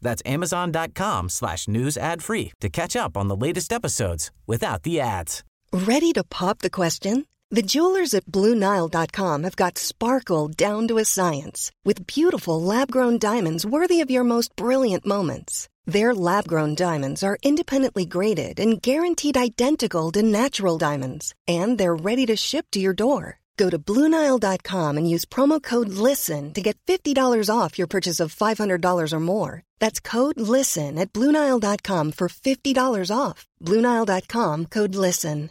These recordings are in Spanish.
That's amazon.com slash news ad free to catch up on the latest episodes without the ads. Ready to pop the question? The jewelers at BlueNile.com have got sparkle down to a science with beautiful lab-grown diamonds worthy of your most brilliant moments. Their lab-grown diamonds are independently graded and guaranteed identical to natural diamonds, and they're ready to ship to your door. Go to Bluenile.com and use promo code LISTEN to get $50 off your purchase of $500 or more. That's code LISTEN at Bluenile.com for $50 off. Bluenile.com code LISTEN.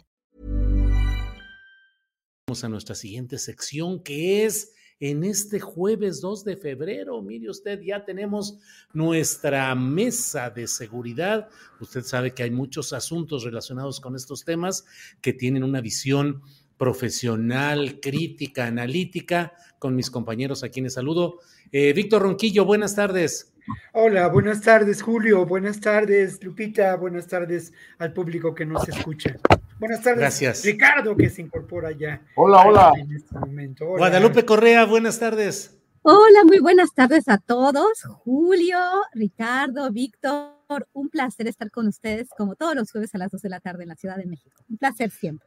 Vamos a nuestra siguiente sección que es en este jueves 2 de febrero. Mire usted, ya tenemos nuestra mesa de seguridad. Usted sabe que hay muchos asuntos relacionados con estos temas que tienen una visión profesional, crítica, analítica, con mis compañeros a quienes saludo. Eh, Víctor Ronquillo, buenas tardes. Hola, buenas tardes, Julio. Buenas tardes, Lupita. Buenas tardes al público que nos escucha. Buenas tardes, Gracias. Ricardo, que se incorpora ya. Hola, hola. En este momento. Hola. Guadalupe Correa, buenas tardes. Hola, muy buenas tardes a todos. Julio, Ricardo, Víctor, un placer estar con ustedes como todos los jueves a las 2 de la tarde en la Ciudad de México. Un placer siempre.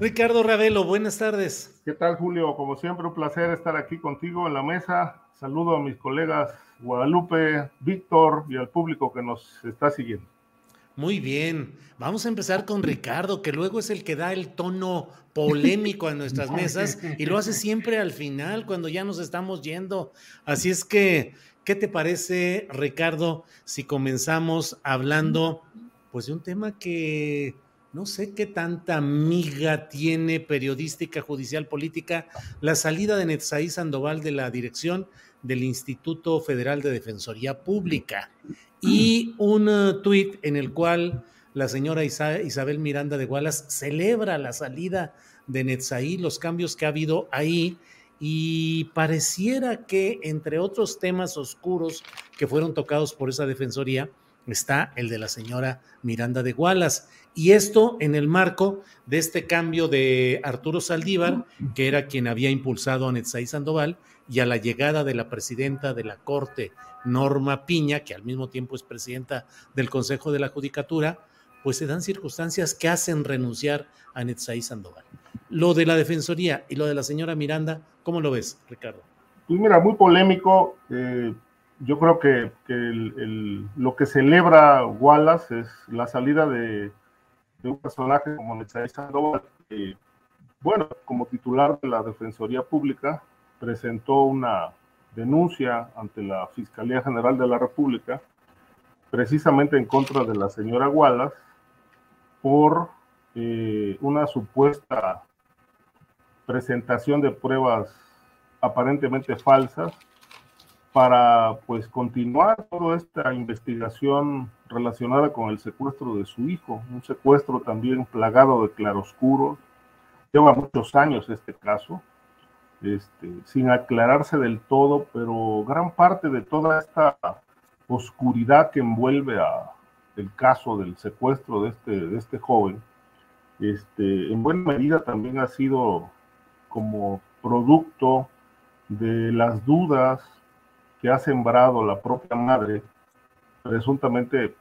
Ricardo Ravelo, buenas tardes. ¿Qué tal, Julio? Como siempre, un placer estar aquí contigo en la mesa. Saludo a mis colegas Guadalupe, Víctor y al público que nos está siguiendo. Muy bien, vamos a empezar con Ricardo, que luego es el que da el tono polémico a nuestras mesas y lo hace siempre al final, cuando ya nos estamos yendo. Así es que, ¿qué te parece, Ricardo, si comenzamos hablando pues de un tema que no sé qué tanta miga tiene periodística, judicial, política, la salida de Netzaí Sandoval de la dirección del Instituto Federal de Defensoría Pública. Y un uh, tuit en el cual la señora Isa- Isabel Miranda de Gualas celebra la salida de Netzaí, los cambios que ha habido ahí y pareciera que entre otros temas oscuros que fueron tocados por esa defensoría está el de la señora Miranda de Gualas. Y esto en el marco de este cambio de Arturo Saldívar, que era quien había impulsado a Netzaí Sandoval, y a la llegada de la presidenta de la Corte, Norma Piña, que al mismo tiempo es presidenta del Consejo de la Judicatura, pues se dan circunstancias que hacen renunciar a Netzaí Sandoval. Lo de la Defensoría y lo de la señora Miranda, ¿cómo lo ves, Ricardo? Pues mira, muy polémico. eh, yo creo que, lo que celebra Wallace es la salida de, un personaje como Netzaí Sandoval. que, bueno, como titular de la Defensoría Pública, presentó una denuncia ante la Fiscalía General de la República, precisamente en contra de la señora Wallace, por eh, una supuesta presentación de pruebas aparentemente falsas para pues continuar toda esta investigación relacionada con el secuestro de su hijo, un secuestro también plagado de claroscuros. Lleva muchos años este caso, este, sin aclararse del todo, pero gran parte de toda esta oscuridad que envuelve a el caso del secuestro de este, de este joven, este, en buena medida también ha sido como producto de las dudas que ha sembrado la propia madre, presuntamente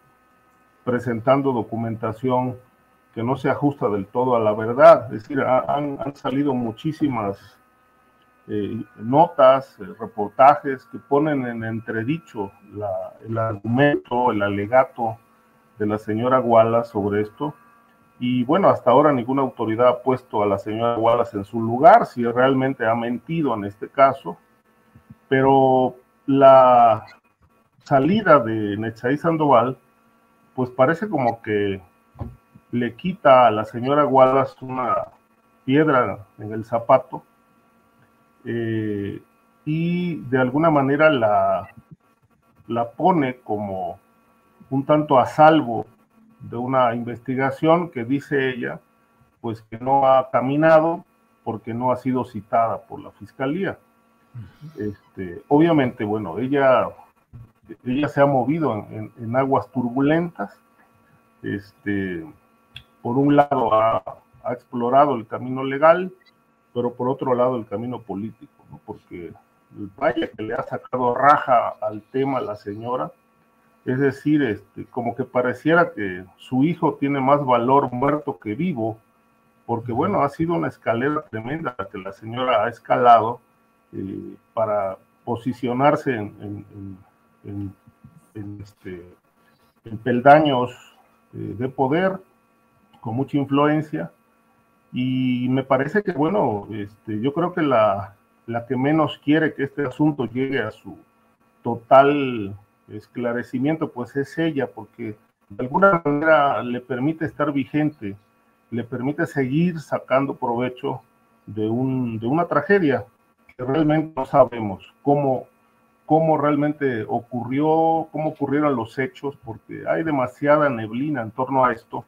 presentando documentación que no se ajusta del todo a la verdad. Es decir, ha- han, han salido muchísimas eh, notas, eh, reportajes que ponen en entredicho la- el argumento, el alegato de la señora Wallace sobre esto. Y bueno, hasta ahora ninguna autoridad ha puesto a la señora Wallace en su lugar, si realmente ha mentido en este caso. Pero la salida de Nechaí Sandoval, pues parece como que le quita a la señora Wallace una piedra en el zapato eh, y de alguna manera la, la pone como un tanto a salvo de una investigación que dice ella, pues que no ha caminado porque no ha sido citada por la fiscalía. Este, obviamente, bueno, ella, ella se ha movido en, aguas turbulentas. Este, por un lado ha, explorado el camino legal, pero por otro lado el camino político, porque vaya que le ha sacado raja al tema la señora, es decir, este, como que pareciera que su hijo tiene más valor muerto que vivo, porque bueno, ha sido una escalera tremenda que la señora ha escalado eh, para posicionarse en, este, peldaños eh, de poder con mucha influencia. Y me parece que, bueno, este, yo creo que la, la que menos quiere que este asunto llegue a su total esclarecimiento, pues es ella, porque de alguna manera le permite estar vigente, le permite seguir sacando provecho de, un, de una tragedia realmente no sabemos cómo, cómo realmente ocurrió, cómo ocurrieron los hechos, porque hay demasiada neblina en torno a esto,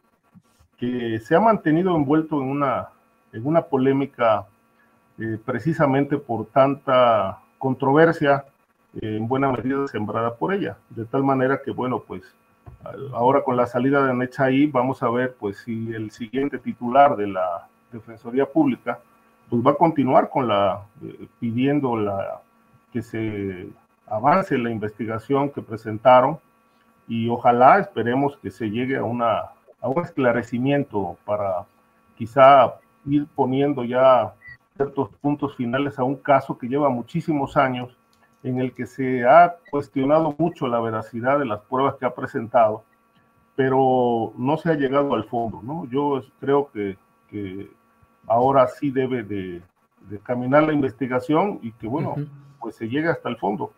que se ha mantenido envuelto en una, en una polémica eh, precisamente por tanta controversia en buena medida sembrada por ella. De tal manera que, bueno, pues ahora con la salida de Nechaí vamos a ver pues si el siguiente titular de la Defensoría Pública pues va a continuar con la eh, pidiendo la que se avance la investigación que presentaron y ojalá esperemos que se llegue a una a un esclarecimiento para quizá ir poniendo ya ciertos puntos finales a un caso que lleva muchísimos años en el que se ha cuestionado mucho la veracidad de las pruebas que ha presentado, pero no se ha llegado al fondo, ¿no? Yo creo que, ahora sí debe de, caminar la investigación y que, bueno, pues se llegue hasta el fondo.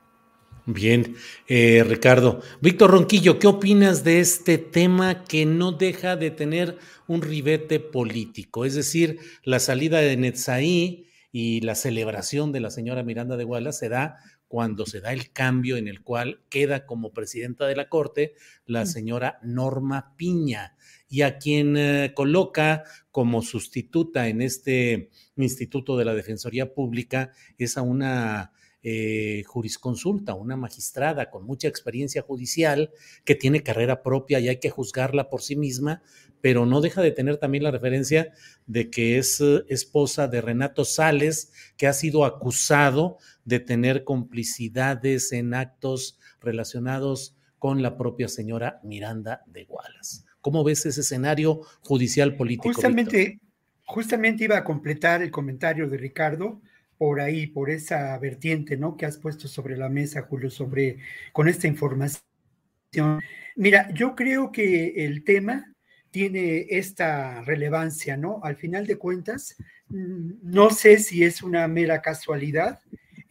Bien, eh, Ricardo. Víctor Ronquillo, ¿qué opinas de este tema que no deja de tener un ribete político? Es decir, la salida de Netzaí y la celebración de la señora Miranda de Guala se da cuando se da el cambio en el cual queda como presidenta de la Corte la señora Norma Piña y a quien eh, coloca como sustituta en este Instituto de la Defensoría Pública es a una eh, jurisconsulta, una magistrada con mucha experiencia judicial que tiene carrera propia y hay que juzgarla por sí misma, pero no deja de tener también la referencia de que es eh, esposa de Renato Sales, que ha sido acusado de tener complicidades en actos relacionados con la propia señora Miranda de Wallace. ¿Cómo ves ese escenario judicial político? Justamente, justamente iba a completar el comentario de Ricardo por ahí, por esa vertiente, ¿no? Que has puesto sobre la mesa, Julio, sobre con esta información. Mira, yo creo que el tema tiene esta relevancia, ¿no? Al final de cuentas, mm, no sé si es una mera casualidad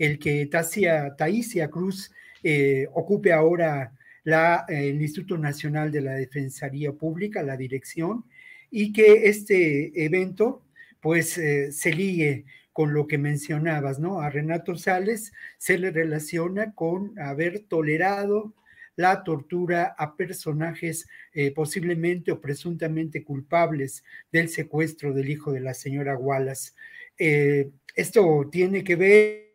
el que Tasia, Taisia Cruz eh, ocupe ahora la, el Instituto Nacional de la Defensoría Pública, la dirección, y que este evento pues eh, se ligue con lo que mencionabas, ¿no? A Renato Sales se le relaciona con haber tolerado la tortura a personajes eh, posiblemente o presuntamente culpables del secuestro del hijo de la señora Wallace. esto tiene que ver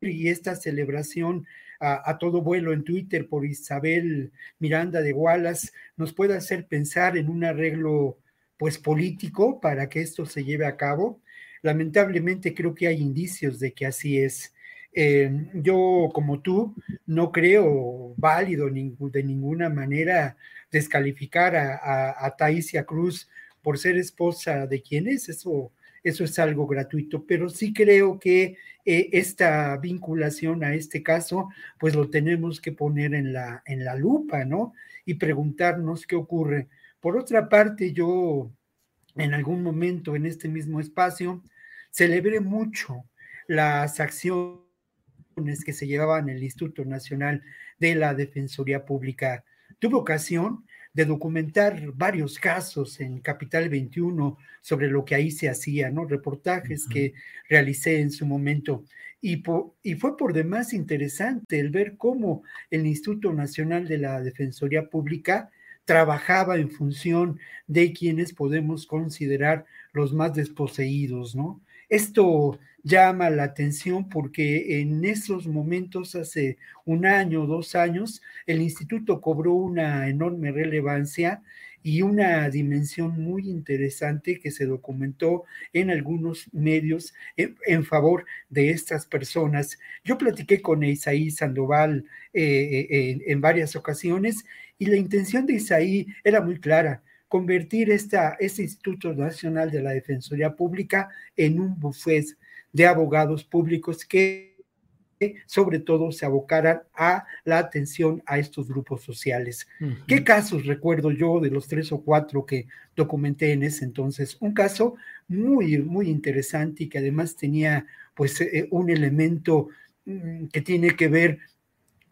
y esta celebración a, todo vuelo en Twitter por Isabel Miranda de Wallace nos puede hacer pensar en un arreglo pues político para que esto se lleve a cabo. Lamentablemente creo que hay indicios de que así es. Eh, yo, como tú, no creo válido de ninguna manera descalificar a, a, a Cruz por ser esposa de quien es. Eso eso es algo gratuito, pero sí creo que eh, esta vinculación a este caso, pues lo tenemos que poner en la, en la lupa, ¿no? Y preguntarnos qué ocurre. Por otra parte, yo en algún momento en este mismo espacio celebré mucho las acciones que se llevaban en el Instituto Nacional de la Defensoría Pública. Tuve ocasión de documentar varios casos en Capital 21 sobre lo que ahí se hacía, ¿no? Reportajes que realicé en su momento. y, y, fue por demás interesante el ver cómo el Instituto Nacional de la Defensoría Pública trabajaba en función de quienes podemos considerar los más desposeídos, ¿no? Esto llama la atención porque en esos momentos, hace un año, dos años, el instituto cobró una enorme relevancia y una dimensión muy interesante que se documentó en algunos medios en, favor de estas personas. Yo platiqué con Isaí Sandoval eh, eh, en, varias ocasiones y la intención de Isaí era muy clara convertir esta, este Instituto Nacional de la Defensoría Pública en un buffet de abogados públicos que sobre todo se abocaran a la atención a estos grupos sociales. ¿Qué casos recuerdo yo de los tres o cuatro que documenté en ese entonces? Un caso muy, muy interesante y que además tenía pues eh, un elemento mm, que tiene que ver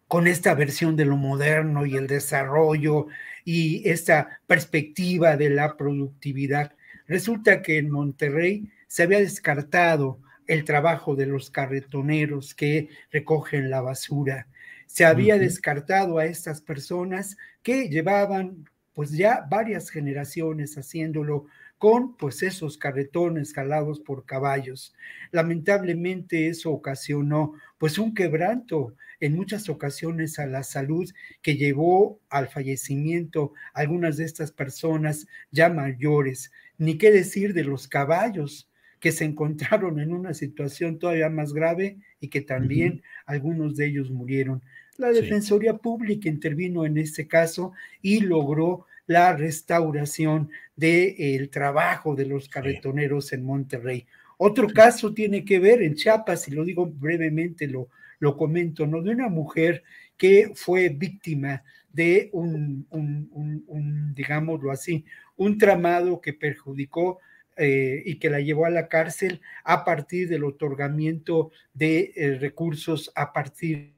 con esta versión de lo moderno y el desarrollo y esta perspectiva de la productividad. Resulta que en Monterrey se había descartado el trabajo de los carretoneros que recogen la basura. Se había descartado a estas personas que llevaban pues ya varias generaciones haciéndolo con pues esos carretones jalados por caballos. Lamentablemente eso ocasionó pues un quebranto en muchas ocasiones a la salud que llevó al fallecimiento algunas de estas personas ya mayores, ni qué decir de los caballos que se encontraron en una situación todavía más grave y que también algunos de ellos murieron. La Defensoría Pública intervino en este caso y logró la restauración del trabajo de los carretoneros en Monterrey. Otro caso tiene que ver en Chiapas, y lo digo brevemente, lo, lo comento, ¿no? De una mujer que fue víctima de un, un, digámoslo así, un tramado que perjudicó eh, y que la llevó a la cárcel a partir del otorgamiento de eh, recursos, a partir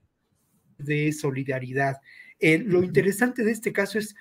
de solidaridad. Eh, lo interesante de este caso es,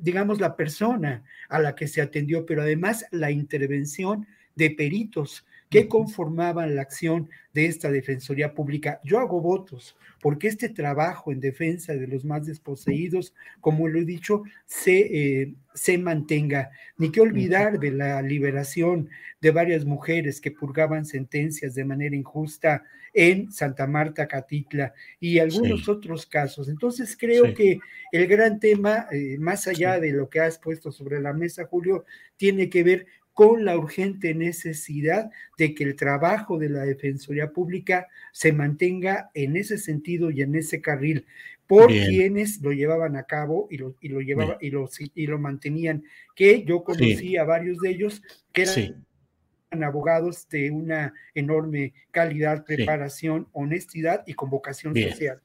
digamos, la persona a la que se atendió, pero además la intervención de peritos que conformaban la acción de esta Defensoría Pública. Yo hago votos porque este trabajo en defensa de los más desposeídos, como lo he dicho, se, eh, se mantenga. Ni que olvidar de la liberación de varias mujeres que purgaban sentencias de manera injusta en Santa Marta, Catitla y algunos otros casos. Entonces creo que el gran tema, eh, más allá de lo que has puesto sobre la mesa, Julio, tiene que ver con la urgente necesidad de que el trabajo de la Defensoría Pública se mantenga en ese sentido y en ese carril por quienes lo llevaban a cabo y lo, y lo llevaba y lo, y lo mantenían, que yo conocí a varios de ellos que eran abogados de una enorme calidad, preparación, honestidad y convocación social.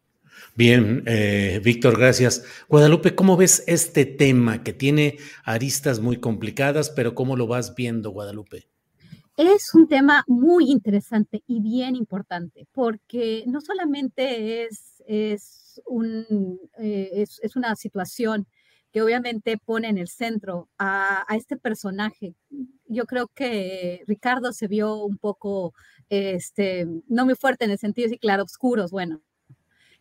Bien, eh, Víctor, gracias. Guadalupe, ¿cómo ves este tema que tiene aristas muy complicadas, pero cómo lo vas viendo, Guadalupe? Es un tema muy interesante y bien importante, porque no solamente es, es, un, eh, es, una situación que obviamente pone en el centro a, a, este personaje. Yo creo que Ricardo se vio un poco, este, no muy fuerte en el sentido de claro, oscuros, bueno,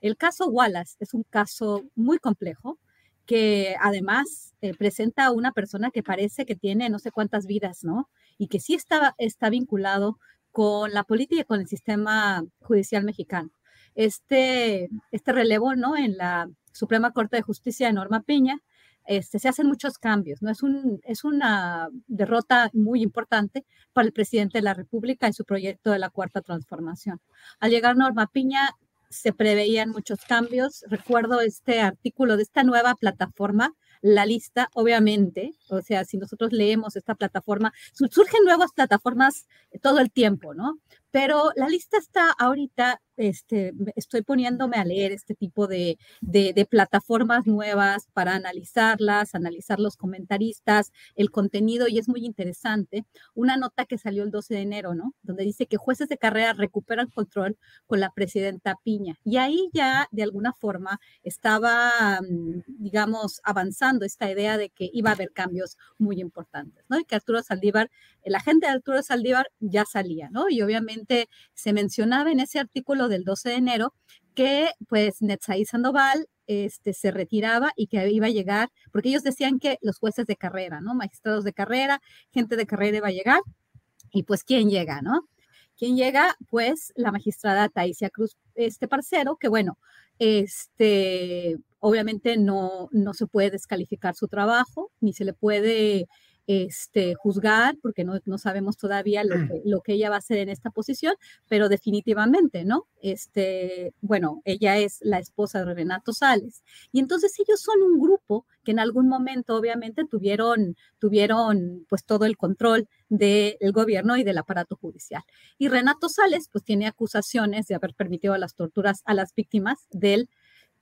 el caso Wallace es un caso muy complejo que además eh, presenta a una persona que parece que tiene no sé cuántas vidas, ¿no? Y que sí está, está vinculado con la política y con el sistema judicial mexicano. Este, este relevo, ¿no? En la Suprema Corte de Justicia de Norma Piña, este, se hacen muchos cambios, ¿no? Es, un, es una derrota muy importante para el presidente de la República en su proyecto de la Cuarta Transformación. Al llegar Norma Piña, se preveían muchos cambios. Recuerdo este artículo de esta nueva plataforma, la lista, obviamente, o sea, si nosotros leemos esta plataforma, surgen nuevas plataformas todo el tiempo, ¿no? Pero la lista está ahorita este, estoy poniéndome a leer este tipo de, de, plataformas nuevas para analizarlas, analizar los comentaristas, el contenido, y es muy interesante. Una nota que salió el 12 de enero, ¿no? Donde dice que jueces de carrera recuperan control con la presidenta Piña. Y ahí ya, de alguna forma, estaba, mm, digamos, avanzando esta idea de que iba a haber cambios muy importantes, ¿no? Y que Arturo Saldívar, el agente de Arturo Saldívar ya salía, ¿no? Y obviamente se mencionaba en ese artículo del 12 de enero que pues Netzaí Sandoval este, se retiraba y que iba a llegar, porque ellos decían que los jueces de carrera, ¿no? Magistrados de carrera, gente de carrera iba a llegar, y pues ¿quién llega, no? ¿Quién llega? Pues la magistrada Taisia Cruz, este parcero, que bueno, este, obviamente no, no se puede descalificar su trabajo, ni se le puede este, juzgar, porque no, no sabemos todavía lo que, lo que, ella va a hacer en esta posición, pero definitivamente, ¿no? Este, bueno, ella es la esposa de Renato Sales. Y entonces ellos son un grupo que en algún momento obviamente tuvieron, tuvieron pues todo el control del gobierno y del aparato judicial. Y Renato Sales pues tiene acusaciones de haber permitido las torturas a las víctimas del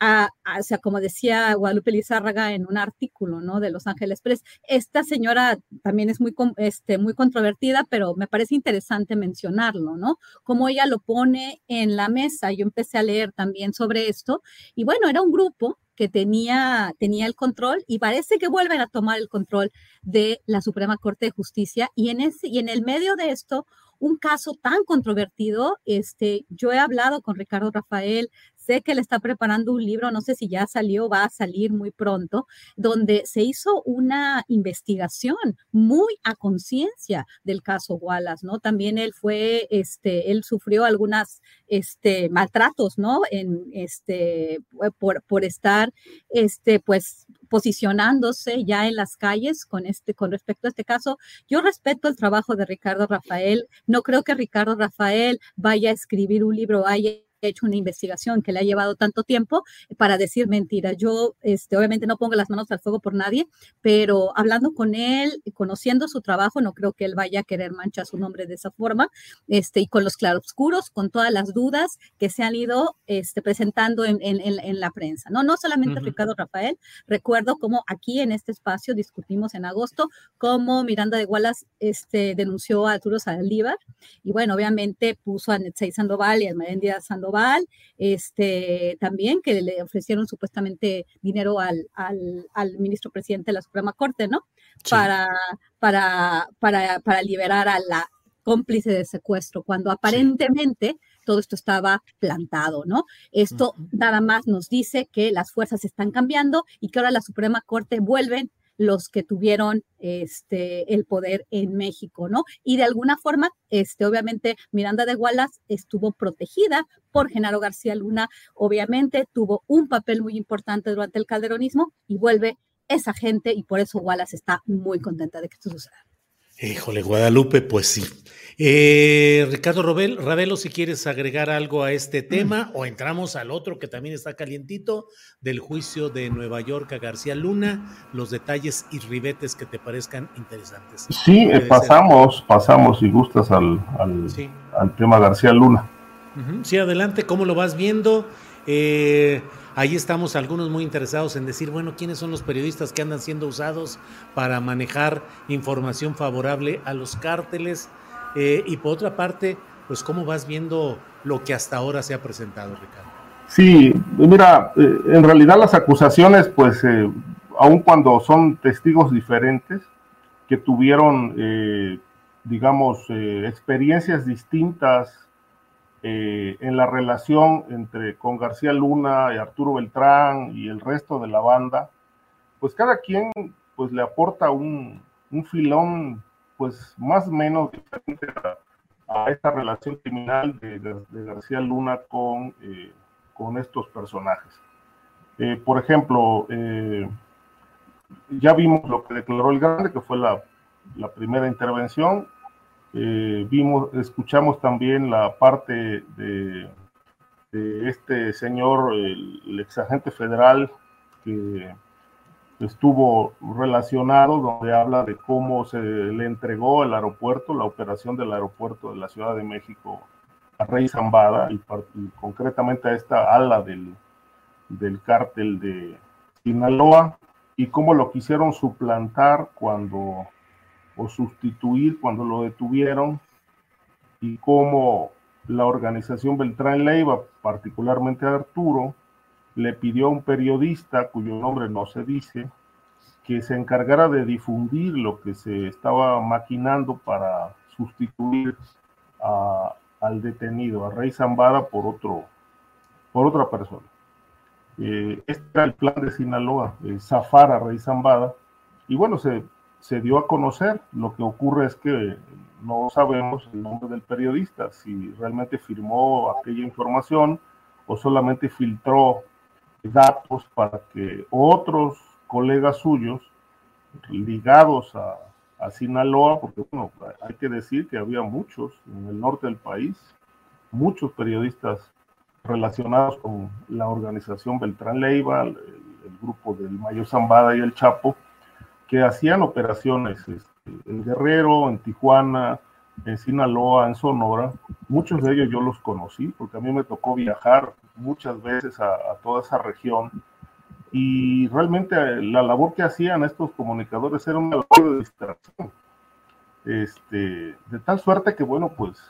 o sea, como decía Guadalupe Lizárraga en un artículo, ¿no? De Los Ángeles Press, esta señora también es muy, este, muy controvertida, pero me parece interesante mencionarlo, ¿no? Como ella lo pone en la mesa. Yo empecé a leer también sobre esto y bueno, era un grupo que tenía, tenía el control y parece que vuelven a tomar el control de la Suprema Corte de Justicia y en, ese, y en el medio de esto un caso tan controvertido. Este, yo he hablado con Ricardo Rafael, sé que él está preparando un libro, no sé si ya salió, va a salir muy pronto, donde se hizo una investigación muy a conciencia del caso Wallace, ¿no? También él fue, este, él sufrió algunas, este, maltratos, ¿no? En, este, por, por estar, este, pues, posicionándose ya en las calles con este con respecto a este caso. Yo respeto el trabajo de Ricardo Rafael. No creo que Ricardo Rafael vaya a escribir un libro, vaya hecho una investigación que le ha llevado tanto tiempo para decir mentiras. Yo, este, obviamente no pongo las manos al fuego por nadie, pero hablando con él, conociendo su trabajo, no creo que él vaya a querer manchar su nombre de esa forma, este, y con los claroscuros, con todas las dudas que se han ido este, presentando en, en, en, la prensa. No, no solamente Ricardo Rafael, recuerdo cómo aquí en este espacio discutimos en agosto cómo Miranda de Wallace este, denunció a Arturo Saldívar, y bueno, obviamente puso a Netzai Sandoval y a Merendia Sandoval este, también que le ofrecieron supuestamente dinero al, al, ministro presidente de la Suprema Corte, ¿no? Para, para, para, para liberar a la cómplice de secuestro, cuando aparentemente todo esto estaba plantado, ¿no? Esto nada más nos dice que las fuerzas están cambiando y que ahora la Suprema Corte vuelven los que tuvieron este, el poder en México, ¿no? Y de alguna forma, este, obviamente, Miranda de Wallace estuvo protegida por Genaro García Luna, obviamente tuvo un papel muy importante durante el calderonismo y vuelve esa gente y por eso Wallace está muy contenta de que esto suceda. Híjole, Guadalupe, pues sí. Eh, Ricardo Robel, Ravelo, si quieres agregar algo a este tema o entramos al otro que también está calientito, del juicio de Nueva York a García Luna, los detalles y ribetes que te parezcan interesantes. Sí, eh, pasamos, pasamos, si gustas, al, al, tema García Luna. Sí, adelante, ¿cómo lo vas viendo? Eh, Ahí estamos algunos muy interesados en decir, bueno, ¿quiénes son los periodistas que andan siendo usados para manejar información favorable a los cárteles? Eh, y por otra parte, pues cómo vas viendo lo que hasta ahora se ha presentado, Ricardo. Sí, mira, eh, en realidad las acusaciones, pues, eh, aun cuando son testigos diferentes, que tuvieron, digamos, experiencias distintas eh, en la relación entre con García Luna y Arturo Beltrán y el resto de la banda, pues cada quien pues le aporta un, un filón pues más o menos diferente a, esta relación criminal de, García Luna con, eh, con estos personajes. Eh, por ejemplo, ya vimos lo que declaró el Grande, que fue la, la primera intervención, eh, vimos, escuchamos también la parte de, este señor, el, ex agente federal que estuvo relacionado, donde habla de cómo se le entregó el aeropuerto, la operación del aeropuerto de la Ciudad de México a Rey Zambada y, concretamente a esta ala del, del cártel de Sinaloa y cómo lo quisieron suplantar cuando o sustituir cuando lo detuvieron y cómo la organización Beltrán Leiva, particularmente Arturo, le pidió a un periodista cuyo nombre no se dice, que se encargara de difundir lo que se estaba maquinando para sustituir al detenido, a Rey Zambada, por, otro, por otra persona. Eh, este era el plan de Sinaloa, eh, zafar a Rey Zambada, y bueno, se, se dio a conocer. Lo que ocurre es que no sabemos el nombre del periodista, si realmente firmó aquella información o solamente filtró datos para que otros colegas suyos ligados a, Sinaloa, porque bueno, hay que decir que había muchos en el norte del país, muchos periodistas relacionados con la organización Beltrán Leiva, el, grupo del Mayo Zambada y el Chapo, que hacían operaciones este, en Guerrero, en Tijuana, en Sinaloa, en Sonora. Muchos de ellos yo los conocí porque a mí me tocó viajar muchas veces a, toda esa región y realmente eh, la labor que hacían estos comunicadores era una labor de distracción. Este, de tal suerte que, bueno, pues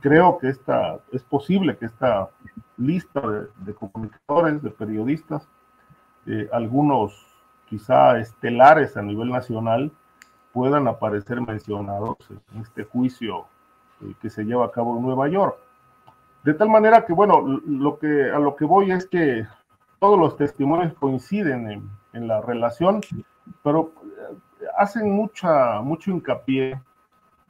creo que esta, es posible que esta lista de, comunicadores, de periodistas, eh, algunos quizá estelares a nivel nacional, puedan aparecer mencionados en este juicio eh, que se lleva a cabo en Nueva York. De tal manera que, bueno, lo que, a lo que voy es que todos los testimonios coinciden en, la relación, pero eh, hacen mucha, mucho hincapié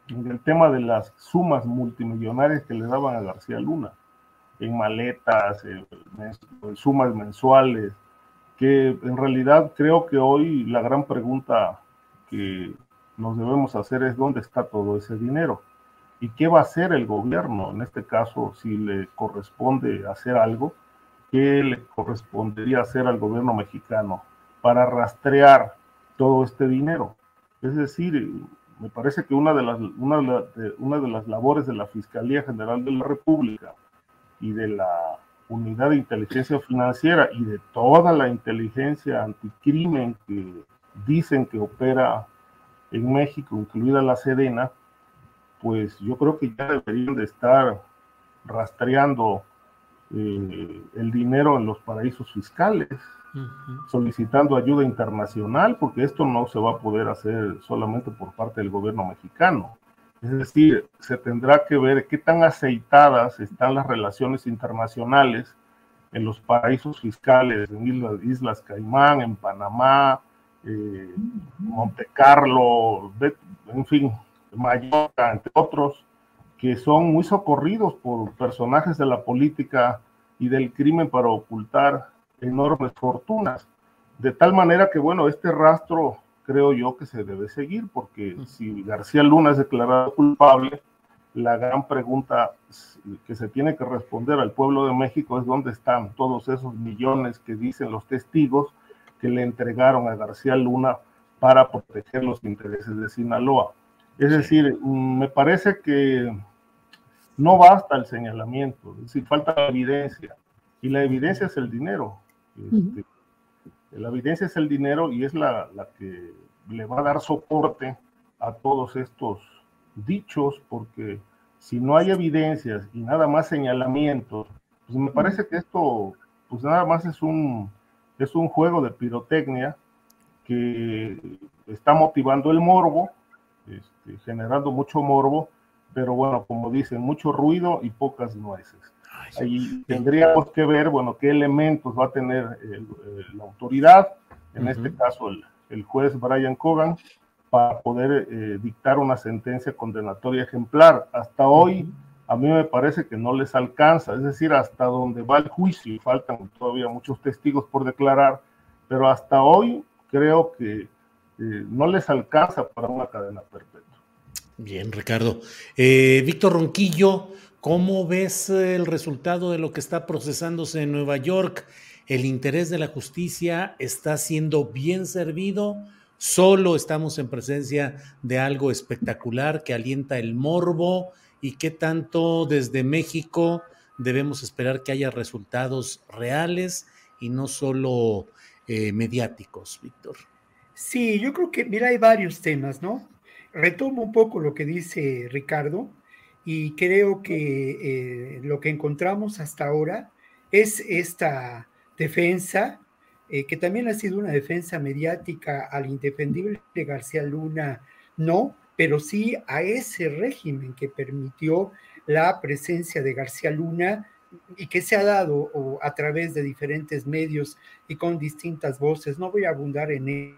en el tema de las sumas multimillonarias que le daban a García Luna, en maletas, en, sumas mensuales, que en realidad creo que hoy la gran pregunta que nos debemos hacer es dónde está todo ese dinero. ¿Y qué va a hacer el gobierno? En este caso, si le corresponde hacer algo, ¿qué le correspondería hacer al gobierno mexicano para rastrear todo este dinero? Es decir, me parece que una de las, una de, una de las labores de la Fiscalía General de la República y de la Unidad de Inteligencia Financiera y de toda la inteligencia anticrimen que dicen que opera en México, incluida la Sedena, pues yo creo que ya deberían de estar rastreando eh, el dinero en los paraísos fiscales, solicitando ayuda internacional, porque esto no se va a poder hacer solamente por parte del gobierno mexicano. Es decir, se tendrá que ver qué tan aceitadas están las relaciones internacionales en los paraísos fiscales, en Islas, Islas Caimán, en Panamá, eh, Monte Carlo, en fin, Mallorca, entre otros, que son muy socorridos por personajes de la política y del crimen para ocultar enormes fortunas. De tal manera que, bueno, este rastro creo yo que se debe seguir, porque si García Luna es declarado culpable, la gran pregunta que se tiene que responder al pueblo de México es dónde están todos esos millones que dicen los testigos que le entregaron a García Luna para proteger los intereses de Sinaloa. Es decir, mm, me parece que no basta el señalamiento, es decir, falta la evidencia. Y la evidencia es el dinero. Este, la evidencia es el dinero y es la, la, que le va a dar soporte a todos estos dichos, porque si no hay evidencias y nada más señalamientos, pues me parece que esto, pues nada más es un, es un juego de pirotecnia que está motivando el morbo, este, generando mucho morbo, pero bueno, como dicen, mucho ruido y pocas nueces. Ahí tendríamos que ver, bueno, qué elementos va a tener la autoridad, en este caso el, juez Brian Cogan, para poder eh, dictar una sentencia condenatoria ejemplar. Hasta hoy, a mí me parece que no les alcanza, es decir, hasta donde va el juicio, faltan todavía muchos testigos por declarar, pero hasta hoy creo que eh, no les alcanza para una cadena perpetua. Bien, Ricardo. Eh, Víctor Ronquillo, ¿cómo ves el resultado de lo que está procesándose en Nueva York? ¿El interés de la justicia está siendo bien servido? ¿Solo estamos en presencia de algo espectacular que alienta el morbo y qué tanto desde México debemos esperar que haya resultados reales y no solo eh, mediáticos, Víctor. Sí, yo creo que, mira, hay varios temas, ¿no? Retomo un poco lo que dice Ricardo y creo que eh, lo que encontramos hasta ahora es esta defensa, eh, que también ha sido una defensa mediática al indefendible de García Luna, no, pero sí a ese régimen que permitió la presencia de García Luna y que se ha dado a través de diferentes medios y con distintas voces. No voy a abundar en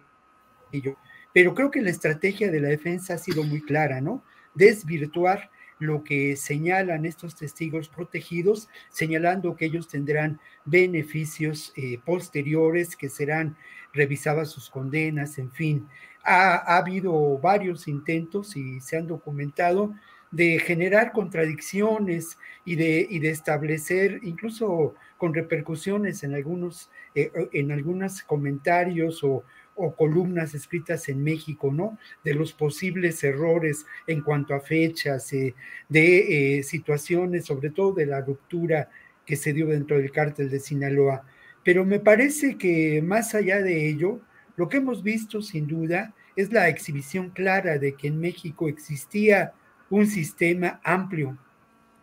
ello, pero creo que la estrategia de la defensa ha sido muy clara, ¿no? Desvirtuar lo que señalan estos testigos protegidos, señalando que ellos tendrán beneficios eh, posteriores, que serán revisadas sus condenas, en fin. Ha, habido varios intentos y se han documentado de generar contradicciones y de, y de establecer, incluso con repercusiones en algunos, eh, en algunos comentarios o, o columnas escritas en México, ¿no? De los posibles errores en cuanto a fechas, eh, de eh, situaciones, sobre todo de la ruptura que se dio dentro del cártel de Sinaloa. Pero me parece que más allá de ello, lo que hemos visto sin duda es la exhibición clara de que en México existía un sistema amplio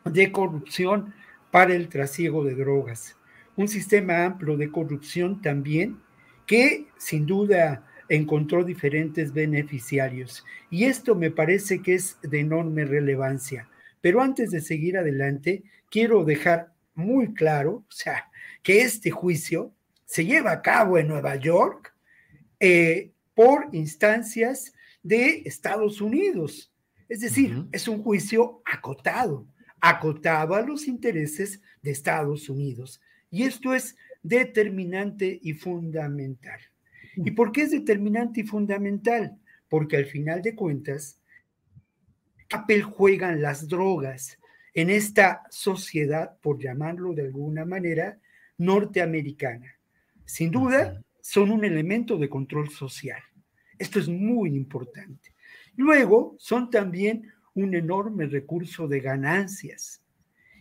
de corrupción para el trasiego de drogas, un sistema amplio de corrupción también que sin duda encontró diferentes beneficiarios. Y esto me parece que es de enorme relevancia. Pero antes de seguir adelante, quiero dejar muy claro, o sea, que este juicio se lleva a cabo en Nueva York eh, por instancias de Estados Unidos. Es decir, es un juicio acotado, acotado a los intereses de Estados Unidos. Y esto es determinante y fundamental. ¿Y por qué es determinante y fundamental? Porque al final de cuentas, papel juegan las drogas en esta sociedad, por llamarlo de alguna manera, norteamericana. Sin duda, son un elemento de control social. Esto es muy importante. Luego, son también un enorme recurso de ganancias.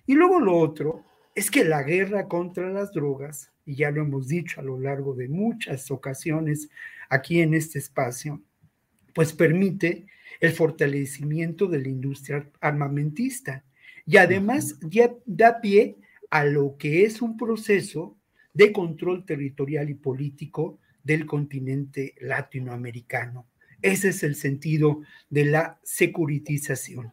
Y luego lo otro es que la guerra contra las drogas y ya lo hemos dicho a lo largo de muchas ocasiones aquí en este espacio, pues permite el fortalecimiento de la industria armamentista y además da pie a lo que es un proceso de control territorial y político del continente latinoamericano. Ese es el sentido de la securitización.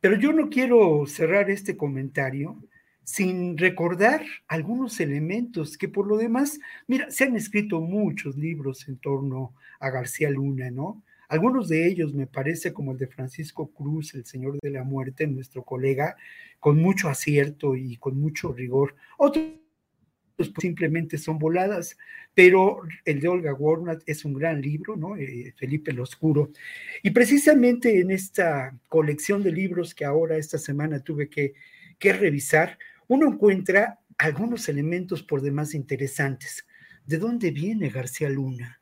Pero yo no quiero cerrar este comentario sin recordar algunos elementos que por lo demás, mira, se han escrito muchos libros en torno a García Luna, ¿no? Algunos de ellos me parece como el de Francisco Cruz, el Señor de la Muerte, nuestro colega, con mucho acierto y con mucho rigor. Otros simplemente son voladas, pero el de Olga Warnat es un gran libro, ¿no? Eh, Felipe el Oscuro. Y precisamente en esta colección de libros que ahora esta semana tuve que, que revisar, uno encuentra algunos elementos por demás interesantes. ¿De dónde viene García Luna?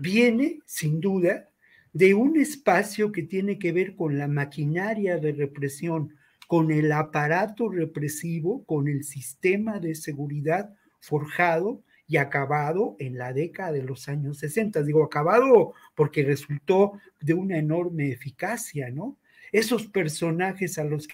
Viene, sin duda, de un espacio que tiene que ver con la maquinaria de represión, con el aparato represivo, con el sistema de seguridad forjado y acabado en la década de los años 60. Digo acabado porque resultó de una enorme eficacia, ¿no? Esos personajes a los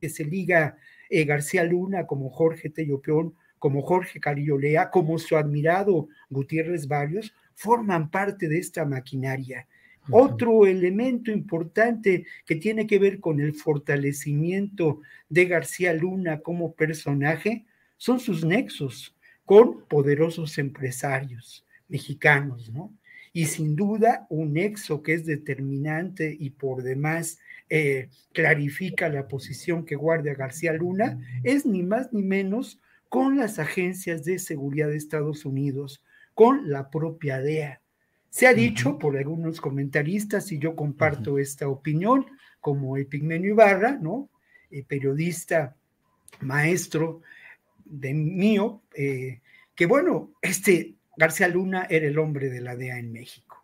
que se liga eh, García Luna, como Jorge Tellopeón, como Jorge Lea, como su admirado Gutiérrez Varios, forman parte de esta maquinaria. Otro elemento importante que tiene que ver con el fortalecimiento de García Luna como personaje son sus nexos con poderosos empresarios mexicanos, ¿no? Y sin duda un nexo que es determinante y por demás eh, clarifica la posición que guarda García Luna, es ni más ni menos con las agencias de seguridad de Estados Unidos, con la propia DEA. Se ha dicho por algunos comentaristas, y yo comparto esta opinión, como Epigmenio Ibarra, ¿no? Eh, periodista, maestro de mío, eh, que bueno, este García Luna era el hombre de la DEA en México.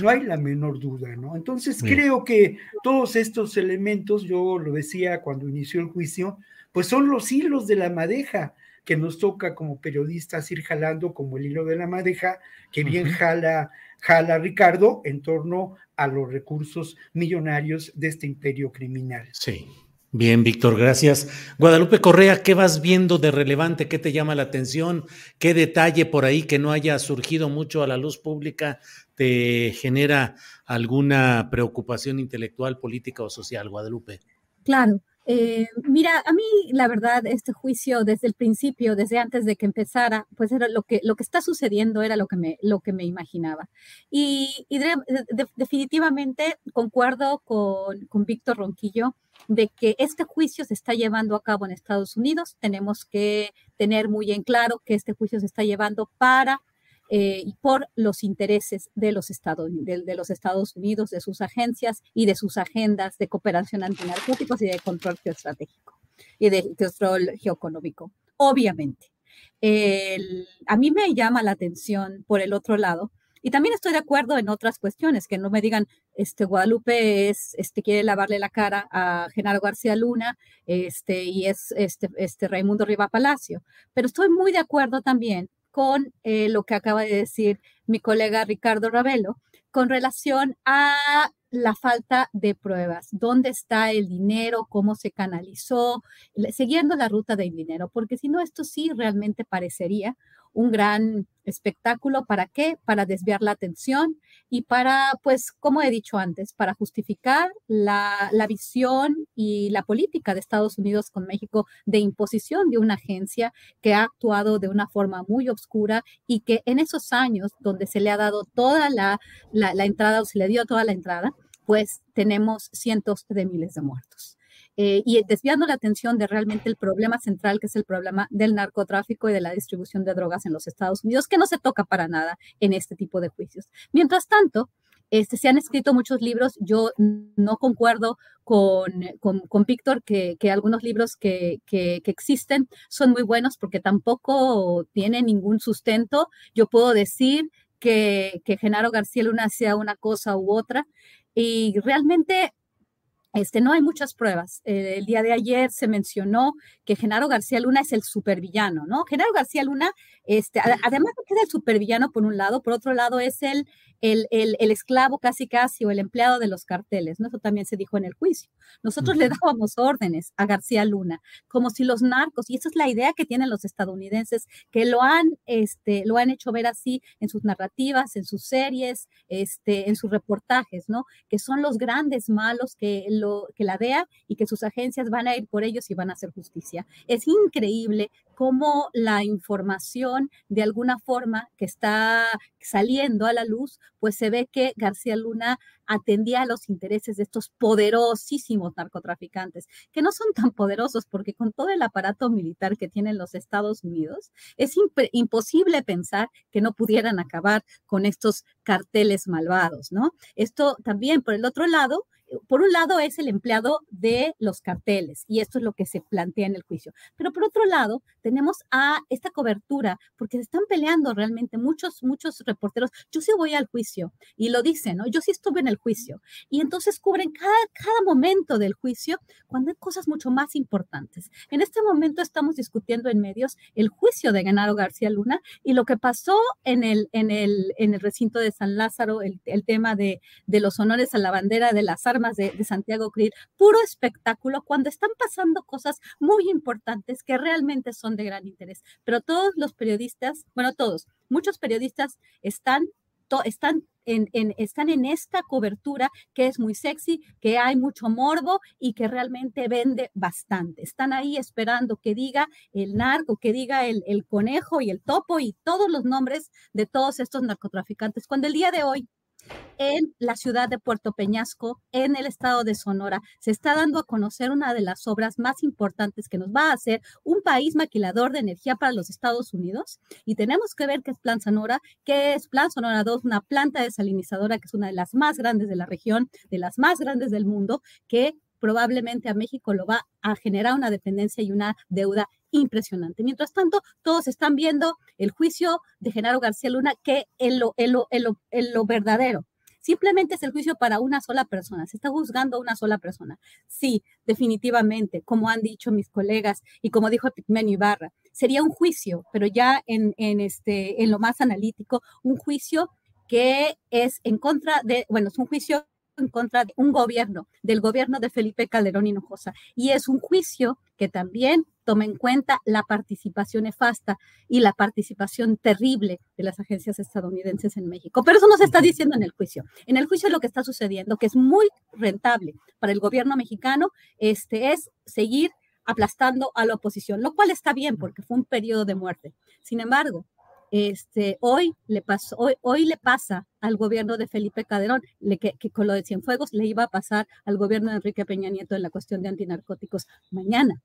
No hay la menor duda, ¿no? Entonces creo que todos estos elementos, yo lo decía cuando inició el juicio, pues son los hilos de la madeja que nos toca como periodistas ir jalando como el hilo de la madeja, que bien jala, jala Ricardo en torno a los recursos millonarios de este imperio criminal. Sí. Bien, Víctor, gracias. Guadalupe Correa, ¿qué vas viendo de relevante? ¿Qué te llama la atención? ¿Qué detalle por ahí que no haya surgido mucho a la luz pública te genera alguna preocupación intelectual, política o social, Guadalupe? Claro. Eh, mira, a mí la verdad, este juicio desde el principio, desde antes de que empezara, pues era lo que, lo que está sucediendo era lo que me, lo que me imaginaba. Y, definitivamente concuerdo con, con Víctor Ronquillo de que este juicio se está llevando a cabo en Estados Unidos. Tenemos que tener muy en claro que este juicio se está llevando para eh, y por los intereses de los, Estados, de, los Estados Unidos, de sus agencias y de sus agendas de cooperación antinarcóticos y de control geoestratégico y de control geoeconómico. Obviamente. a mí me llama la atención, por el otro lado, y también estoy de acuerdo en otras cuestiones, que no me digan, este, Guadalupe es, este, quiere lavarle la cara a Genaro García Luna, este, y es este, este Raimundo Riva Palacio. Pero estoy muy de acuerdo también con eh, lo que acaba de decir mi colega Ricardo Ravelo con relación a la falta de pruebas, dónde está el dinero, cómo se canalizó, siguiendo la ruta del dinero, porque si no, esto sí realmente parecería un gran espectáculo. ¿Para qué? Para desviar la atención y para, pues, como he dicho antes, para justificar la, la, visión y la política de Estados Unidos con México de imposición de una agencia que ha actuado de una forma muy oscura y que en esos años donde se le ha dado toda la, la, la entrada o se le dio toda la entrada, pues tenemos cientos de miles de muertos. Eh, y desviando la atención de realmente el problema central, que es el problema del narcotráfico y de la distribución de drogas en los Estados Unidos, que no se toca para nada en este tipo de juicios. Mientras tanto, este, se han escrito muchos libros, yo no concuerdo con, con, Víctor que, algunos libros que, que, que, existen son muy buenos porque tampoco tienen ningún sustento. Yo puedo decir que, que Genaro García Luna hacía una cosa u otra y realmente este, no hay muchas pruebas. Eh, el día de ayer se mencionó que Genaro García Luna es el supervillano, ¿no? Genaro García Luna, este, además de que es el supervillano por un lado, por otro lado es el el, el, esclavo casi casi o el empleado de los carteles, ¿no? Eso también se dijo en el juicio. Nosotros le dábamos órdenes a García Luna, como si los narcos, y esa es la idea que tienen los estadounidenses, que lo han, este, lo han hecho ver así en sus narrativas, en sus series, este, en sus reportajes, ¿no? Que son los grandes malos que, lo, que la DEA y que sus agencias van a ir por ellos y van a hacer justicia. Es increíble cómo la información de alguna forma que está saliendo a la luz, pues se ve que García Luna atendía a los intereses de estos poderosísimos narcotraficantes, que no son tan poderosos porque con todo el aparato militar que tienen los Estados Unidos, es imposible pensar que no pudieran acabar con estos carteles malvados, ¿no? Esto también, por el otro lado, por un lado es el empleado de los carteles y esto es lo que se plantea en el juicio. Pero por otro lado tenemos a esta cobertura porque se están peleando realmente muchos, muchos reporteros. Yo sí voy al juicio y lo dicen, ¿no? Yo sí estuve en el juicio y entonces cubren cada, cada momento del juicio cuando hay cosas mucho más importantes. En este momento estamos discutiendo en medios el juicio de Genaro García Luna y lo que pasó en el, en el, en el recinto de San Lázaro, el, el tema de, de los honores a la bandera de las armas de, Santiago Krill, puro espectáculo cuando están pasando cosas muy importantes que realmente son de gran interés. Pero todos los periodistas, bueno, todos, muchos periodistas están, están en, están en esta cobertura que es muy sexy, que hay mucho morbo y que realmente vende bastante. Están ahí esperando que diga el narco, que diga el, el conejo y el topo y todos los nombres de todos estos narcotraficantes. Cuando el día de hoy en la ciudad de Puerto Peñasco, en el estado de Sonora. Se está dando a conocer una de las obras más importantes que nos va a hacer un país maquilador de energía para los Estados Unidos. Y tenemos que ver qué es Plan Sonora, qué es Plan Sonora 2, una planta desalinizadora que es una de las más grandes de la región, de las más grandes del mundo, que probablemente a México lo va a generar una dependencia y una deuda impresionante. Mientras tanto, todos están viendo el juicio de Genaro García Luna, que es lo, lo, lo, lo verdadero, simplemente es el juicio para una sola persona, se está juzgando a una sola persona. Sí, definitivamente, como han dicho mis colegas y como dijo Pigmenio Ibarra, sería un juicio, pero ya en, en, este, en lo más analítico, un juicio que es en contra de, bueno, es un juicio en contra de un gobierno, del gobierno de Felipe Calderón Hinojosa. Y es un juicio que también toma en cuenta la participación nefasta y la participación terrible de las agencias estadounidenses en México. Pero eso no se está diciendo en el juicio. En el juicio lo que está sucediendo, que es muy rentable para el gobierno mexicano, este, es seguir aplastando a la oposición, lo cual está bien porque fue un periodo de muerte. Sin embargo, este, hoy, le pasó, hoy, hoy le pasa al gobierno de Felipe Calderón, le, que, con lo de Cienfuegos le iba a pasar al gobierno de Enrique Peña Nieto en la cuestión de antinarcóticos mañana.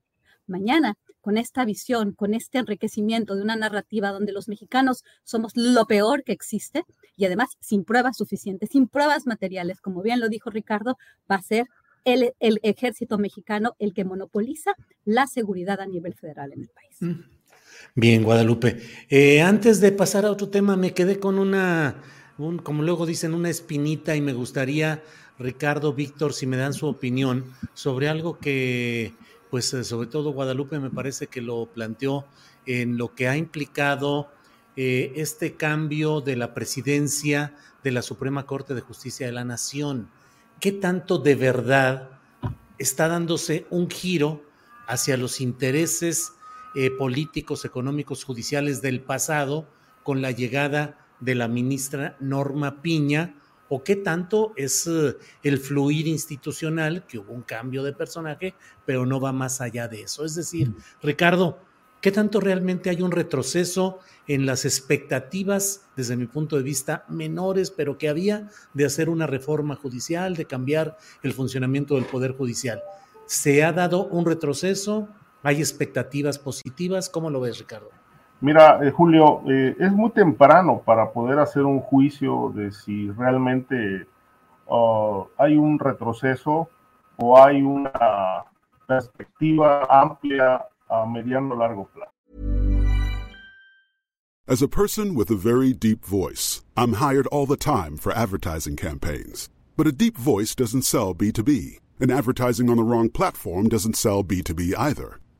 Mañana, con esta visión, con este enriquecimiento de una narrativa donde los mexicanos somos lo peor que existe y además sin pruebas suficientes, sin pruebas materiales, como bien lo dijo Ricardo, va a ser el, ejército mexicano el que monopoliza la seguridad a nivel federal en el país. Mm. Bien, Guadalupe. Eh, antes de pasar a otro tema, me quedé con una, como luego dicen, una espinita y me gustaría, Ricardo, Víctor, si me dan su opinión sobre algo que, pues eh, sobre todo Guadalupe me parece que lo planteó en lo que ha implicado eh, este cambio de la presidencia de la Suprema Corte de Justicia de la Nación. ¿Qué tanto de verdad está dándose un giro hacia los intereses eh, políticos, económicos, judiciales del pasado con la llegada de la ministra Norma Piña, o qué tanto es eh, el fluir institucional, que hubo un cambio de personaje, pero no va más allá de eso. Es decir, mm. Ricardo, ¿qué tanto realmente hay un retroceso en las expectativas, desde mi punto de vista, menores, pero que había de hacer una reforma judicial, de cambiar el funcionamiento del Poder Judicial? ¿Se ha dado un retroceso? ¿Hay expectativas positivas? ¿Cómo lo ves, Ricardo? Mira, eh, Julio, eh, es muy temprano para poder hacer un juicio de si realmente uh, hay un retroceso o hay una perspectiva amplia a mediano largo plazo. As a person with a very deep voice, I'm hired all the time for advertising campaigns. But a deep voice doesn't sell B2B, and advertising on the wrong platform doesn't sell B2B either.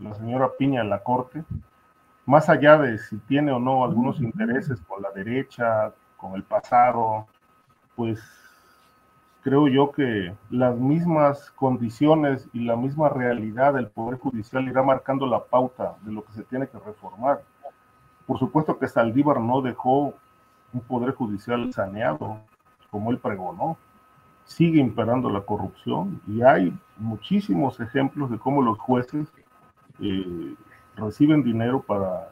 la señora Piña en la Corte. más allá de si tiene o no algunos intereses con la derecha, con el pasado, pues creo yo que las mismas condiciones y la misma realidad del Poder Judicial irá marcando la pauta de lo que se tiene que reformar. Por supuesto que Saldívar no dejó un Poder Judicial saneado, como él pregonó. Sigue imperando la corrupción y hay muchísimos ejemplos de cómo los jueces eh, reciben dinero para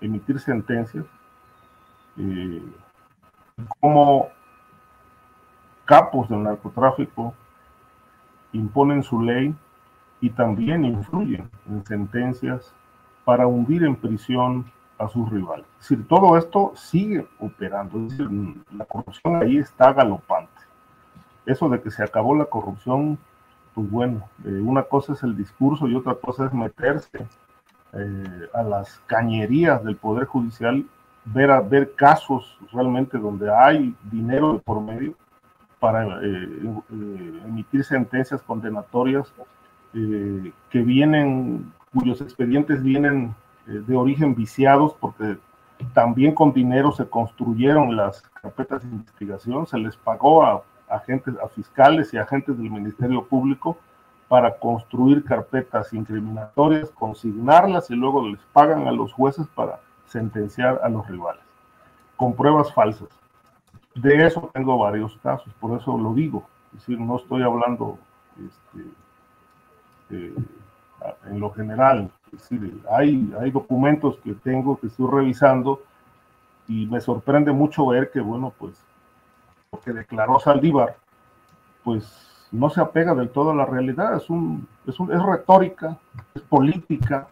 emitir sentencias, eh, como capos del narcotráfico imponen su ley y también influyen en sentencias para hundir en prisión a sus rivales. Es decir, todo esto sigue operando, la corrupción ahí está galopante. Eso de que se acabó la corrupción, pues bueno, eh, una cosa es el discurso y otra cosa es meterse eh, a las cañerías del Poder Judicial, ver, a, ver casos realmente donde hay dinero de por medio para emitir sentencias condenatorias que vienen, cuyos expedientes vienen de origen viciados porque también con dinero se construyeron las carpetas de investigación, se les pagó a agentes, a fiscales y agentes del Ministerio Público para construir carpetas incriminatorias, consignarlas y luego les pagan a los jueces para sentenciar a los rivales, con pruebas falsas. De eso tengo varios casos, por eso lo digo. Es decir, no estoy hablando este, eh, en lo general. Es decir, hay, hay documentos que tengo que estoy revisando y me sorprende mucho ver que, bueno, pues lo que declaró Saldívar, pues no se apega del todo a la realidad, es, un, es, un, es retórica, es política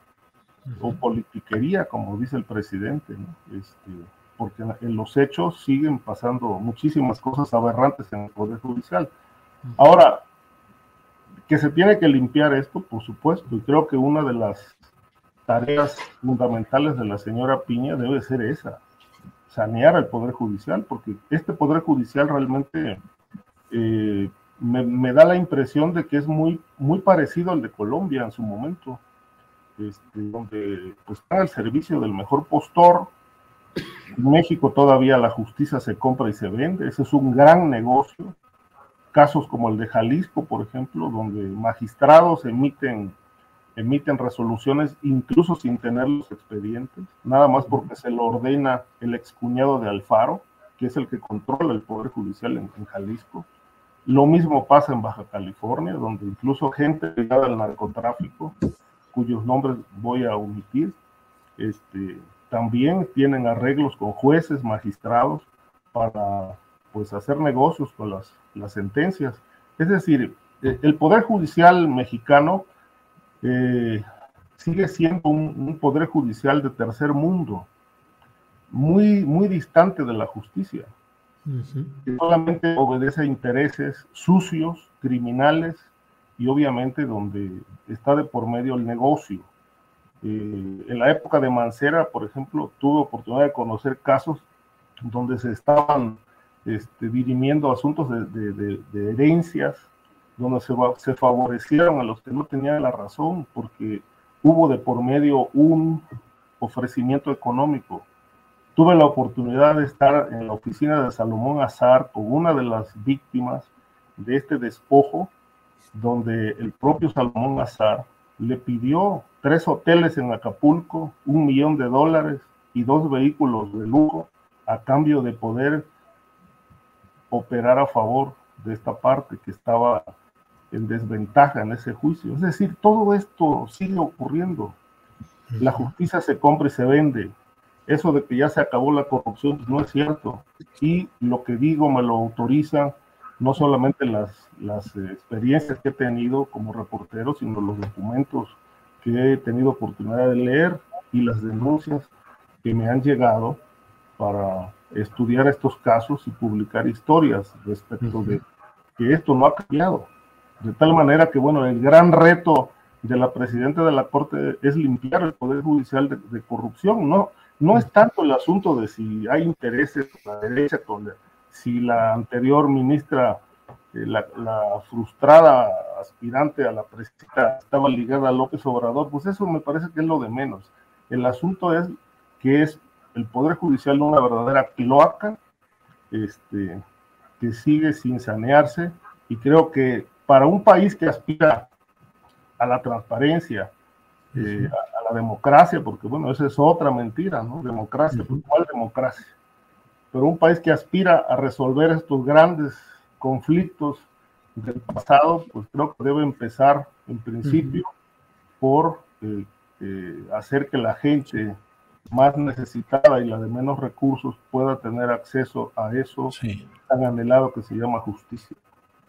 o politiquería, como dice el presidente, este, porque en los hechos siguen pasando muchísimas cosas aberrantes en el Poder Judicial. Ahora, que se tiene que limpiar esto, por supuesto, y creo que una de las tareas fundamentales de la señora Piña debe ser esa, sanear el Poder Judicial, porque este Poder Judicial realmente eh, me, da la impresión de que es muy, muy parecido al de Colombia en su momento, este, donde pues, está al servicio del mejor postor. En México todavía la justicia se compra y se vende, ese es un gran negocio. Casos como el de Jalisco, por ejemplo, donde magistrados emiten emiten resoluciones incluso sin tener los expedientes, nada más porque se lo ordena el excuñado de Alfaro, que es el que controla el Poder Judicial en, Jalisco. Lo mismo pasa en Baja California, donde incluso gente ligada al narcotráfico, cuyos nombres voy a omitir, este, también tienen arreglos con jueces, magistrados, para pues hacer negocios con las, las sentencias. Es decir, el Poder Judicial mexicano eh, sigue siendo un, poder judicial de tercer mundo, muy, muy distante de la justicia, que solamente obedece a intereses sucios, criminales y obviamente donde está de por medio el negocio. Eh, en la época de Mancera, por ejemplo, tuve oportunidad de conocer casos donde se estaban este, dirimiendo asuntos de herencias donde se, favorecieron a los que no tenían la razón, porque hubo de por medio un ofrecimiento económico. Tuve la oportunidad de estar en la oficina de Salomón Azar con una de las víctimas de este despojo, donde el propio Salomón Azar le pidió tres hoteles en Acapulco, un millón de dólares y dos vehículos de lujo a cambio de poder operar a favor de esta parte que estaba en desventaja en ese juicio. Es decir, todo esto sigue ocurriendo. La justicia se compra y se vende. Eso de que ya se acabó la corrupción pues, no es cierto. Y lo que digo me lo autorizan no solamente las, las experiencias que he tenido como reportero, sino los documentos que he tenido oportunidad de leer y las denuncias que me han llegado para estudiar estos casos y publicar historias respecto de que esto no ha cambiado. De tal manera que, bueno, el gran reto de la presidenta de la Corte es limpiar el Poder Judicial de, corrupción. No, no es tanto el asunto de si hay intereses con la derecha, con si la anterior ministra, eh, la, frustrada aspirante a la presidencia estaba ligada a López Obrador, pues eso me parece que es lo de menos. El asunto es que es el Poder Judicial una verdadera cloaca este, que sigue sin sanearse y creo que para un país que aspira a la transparencia, eh, a, la democracia, porque bueno, esa es otra mentira, ¿no? Democracia, ¿cuál democracia? Pero un país que aspira a resolver estos grandes conflictos del pasado, pues creo que debe empezar en principio por eh, eh, hacer que la gente más necesitada y la de menos recursos pueda tener acceso a eso tan anhelado que se llama justicia.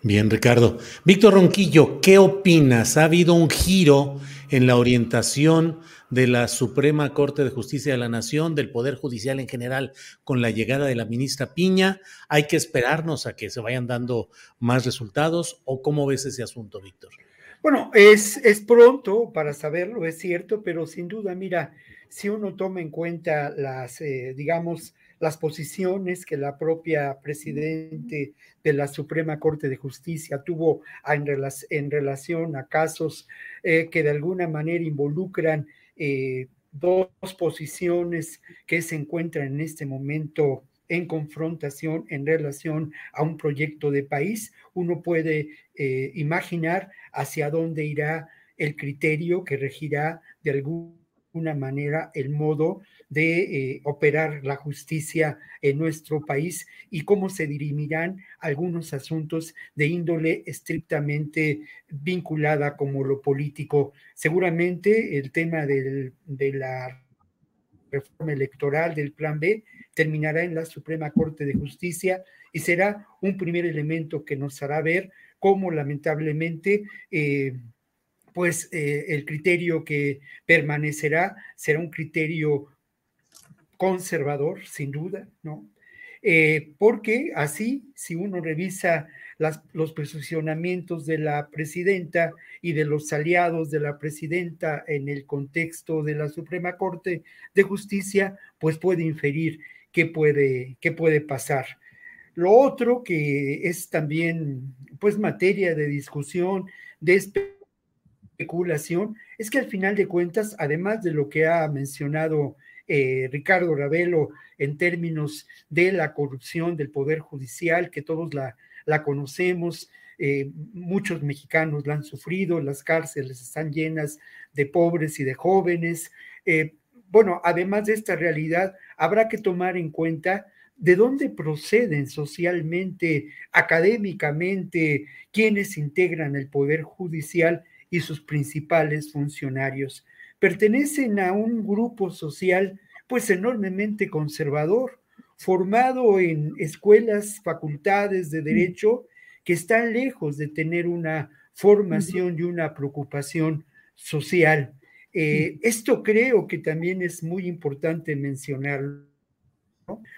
Bien, Ricardo. Víctor Ronquillo, ¿qué opinas? ¿Ha habido un giro en la orientación de la Suprema Corte de Justicia de la Nación, del Poder Judicial en general, con la llegada de la ministra Piña? ¿Hay que esperarnos a que se vayan dando más resultados o cómo ves ese asunto, Víctor? Bueno, es, es pronto para saberlo, es cierto, pero sin duda, mira, si uno toma en cuenta las, eh, digamos, las posiciones que la propia presidente de la Suprema Corte de Justicia tuvo en, relación a casos eh, que de alguna manera involucran eh, dos posiciones que se encuentran en este momento en confrontación en relación a un proyecto de país, uno puede eh, imaginar hacia dónde irá el criterio que regirá de alguna manera el modo de eh, operar la justicia en nuestro país y cómo se dirimirán algunos asuntos de índole estrictamente vinculada como lo político. Seguramente el tema del, de la reforma electoral del Plan B terminará en la Suprema Corte de Justicia y será un primer elemento que nos hará ver cómo lamentablemente eh, pues eh, el criterio que permanecerá será un criterio conservador, sin duda, ¿no? Eh, porque así, si uno revisa los posicionamientos de la presidenta y de los aliados de la presidenta en el contexto de la Suprema Corte de Justicia, pues puede inferir qué puede, qué puede pasar. Lo otro que es también pues materia de discusión, de especulación, es que al final de cuentas, además de lo que ha mencionado eh, Ricardo Ravelo en términos de la corrupción del Poder Judicial, que todos la, conocemos, eh, muchos mexicanos la han sufrido, las cárceles están llenas de pobres y de jóvenes. Eh, bueno, además de esta realidad, habrá que tomar en cuenta de dónde proceden socialmente, académicamente, quienes integran el Poder Judicial y sus principales funcionarios. Pertenecen a un grupo social pues enormemente conservador, formado en escuelas, facultades de derecho que están lejos de tener una formación y una preocupación social. Eh, esto creo que también es muy importante mencionarlo,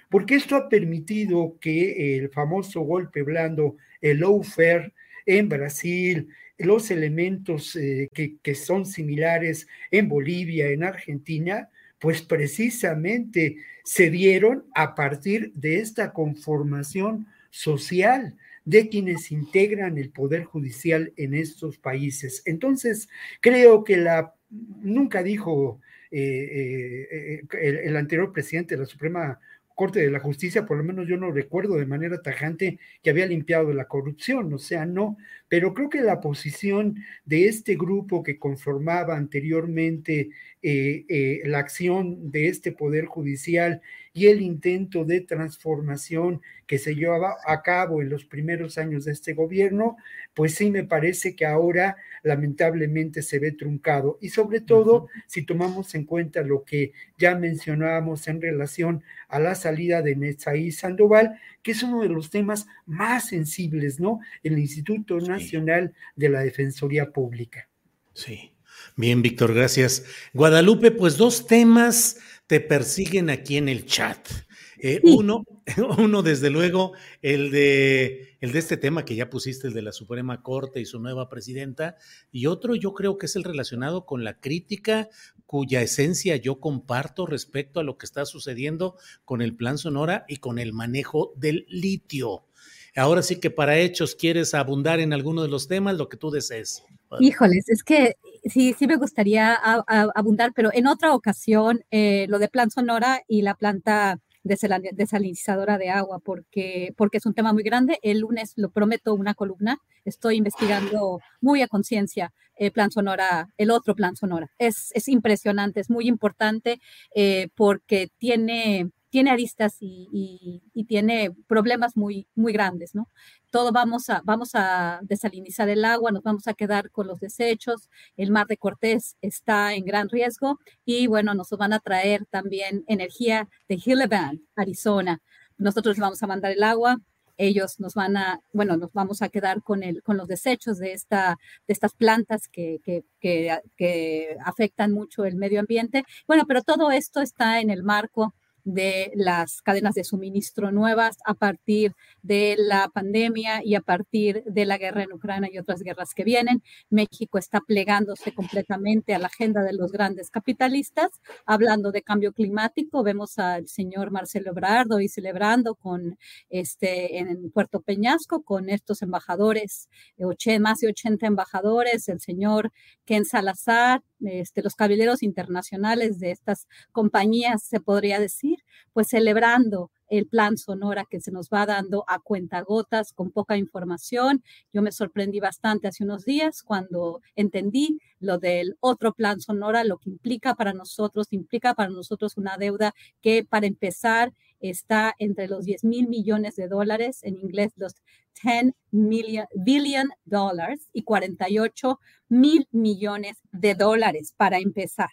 porque esto ha permitido que el famoso golpe blando, el lawfare en Brasil, los elementos eh, que, son similares en Bolivia, en Argentina, pues precisamente se dieron a partir de esta conformación social de quienes integran el poder judicial en estos países. Entonces, creo que la nunca dijo eh, eh, el, el, anterior presidente de la Suprema Corte de la Justicia, por lo menos yo no recuerdo de manera tajante que había limpiado la corrupción, o sea, no, pero creo que la posición de este grupo que conformaba anteriormente eh, eh, la acción de este Poder Judicial y el intento de transformación que se llevaba a cabo en los primeros años de este gobierno, pues sí me parece que ahora lamentablemente se ve truncado. Y sobre todo, si tomamos en cuenta lo que ya mencionábamos en relación a la salida de Netzaí Sandoval, que es uno de los temas más sensibles, ¿no? El Instituto Nacional de la Defensoría Pública. Sí. Bien, Víctor, gracias. Guadalupe, pues dos temas te persiguen aquí en el chat. Eh, uno, uno, desde luego, el de, el de este tema que ya pusiste, el de la Suprema Corte y su nueva presidenta, y otro yo creo que es el relacionado con la crítica cuya esencia yo comparto respecto a lo que está sucediendo con el Plan Sonora y con el manejo del litio. Ahora sí que para hechos quieres abundar en alguno de los temas, lo que tú desees. Híjoles, es que sí, sí me gustaría abundar, pero en otra ocasión, eh, lo de Plan Sonora y la planta desalinizadora de agua porque, porque es un tema muy grande. El lunes lo prometo una columna. Estoy investigando muy a conciencia el plan sonora, el otro plan sonora. Es, es impresionante, es muy importante eh, porque tiene tiene aristas y, tiene problemas muy, muy grandes, ¿no? Todo vamos a, vamos a desalinizar el agua, nos vamos a quedar con los desechos, el mar de Cortés está en gran riesgo y bueno, nos van a traer también energía de Hilleban, Arizona. Nosotros vamos a mandar el agua, ellos nos van a, bueno, nos vamos a quedar con, el, con los desechos de, esta, de estas plantas que, que, que, que afectan mucho el medio ambiente. Bueno, pero todo esto está en el marco de las cadenas de suministro nuevas a partir de la pandemia y a partir de la guerra en Ucrania y otras guerras que vienen. México está plegándose completamente a la agenda de los grandes capitalistas, hablando de cambio climático. Vemos al señor Marcelo Ebrard hoy celebrando con este en Puerto Peñasco con estos embajadores, más de 80 embajadores, el señor Ken Salazar, este, los caballeros internacionales de estas compañías, se podría decir, pues celebrando el plan Sonora que se nos va dando a cuentagotas con poca información. Yo me sorprendí bastante hace unos días cuando entendí lo del otro plan Sonora, lo que implica para nosotros, implica para nosotros una deuda que para empezar está entre los 10 mil millones de dólares, en inglés los 10 million, billion dollars y 48 mil millones de dólares para empezar.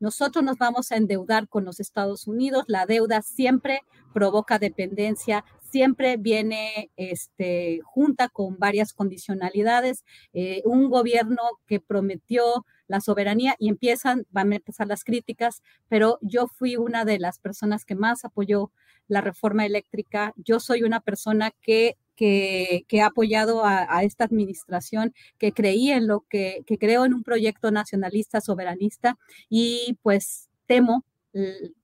Nosotros nos vamos a endeudar con los Estados Unidos. La deuda siempre provoca dependencia, siempre viene este, junta con varias condicionalidades. Eh, un gobierno que prometió la soberanía y empiezan, van a empezar las críticas, pero yo fui una de las personas que más apoyó la reforma eléctrica. Yo soy una persona que que, ha apoyado a, esta administración, que creía en lo que, que creo en un proyecto nacionalista soberanista y pues temo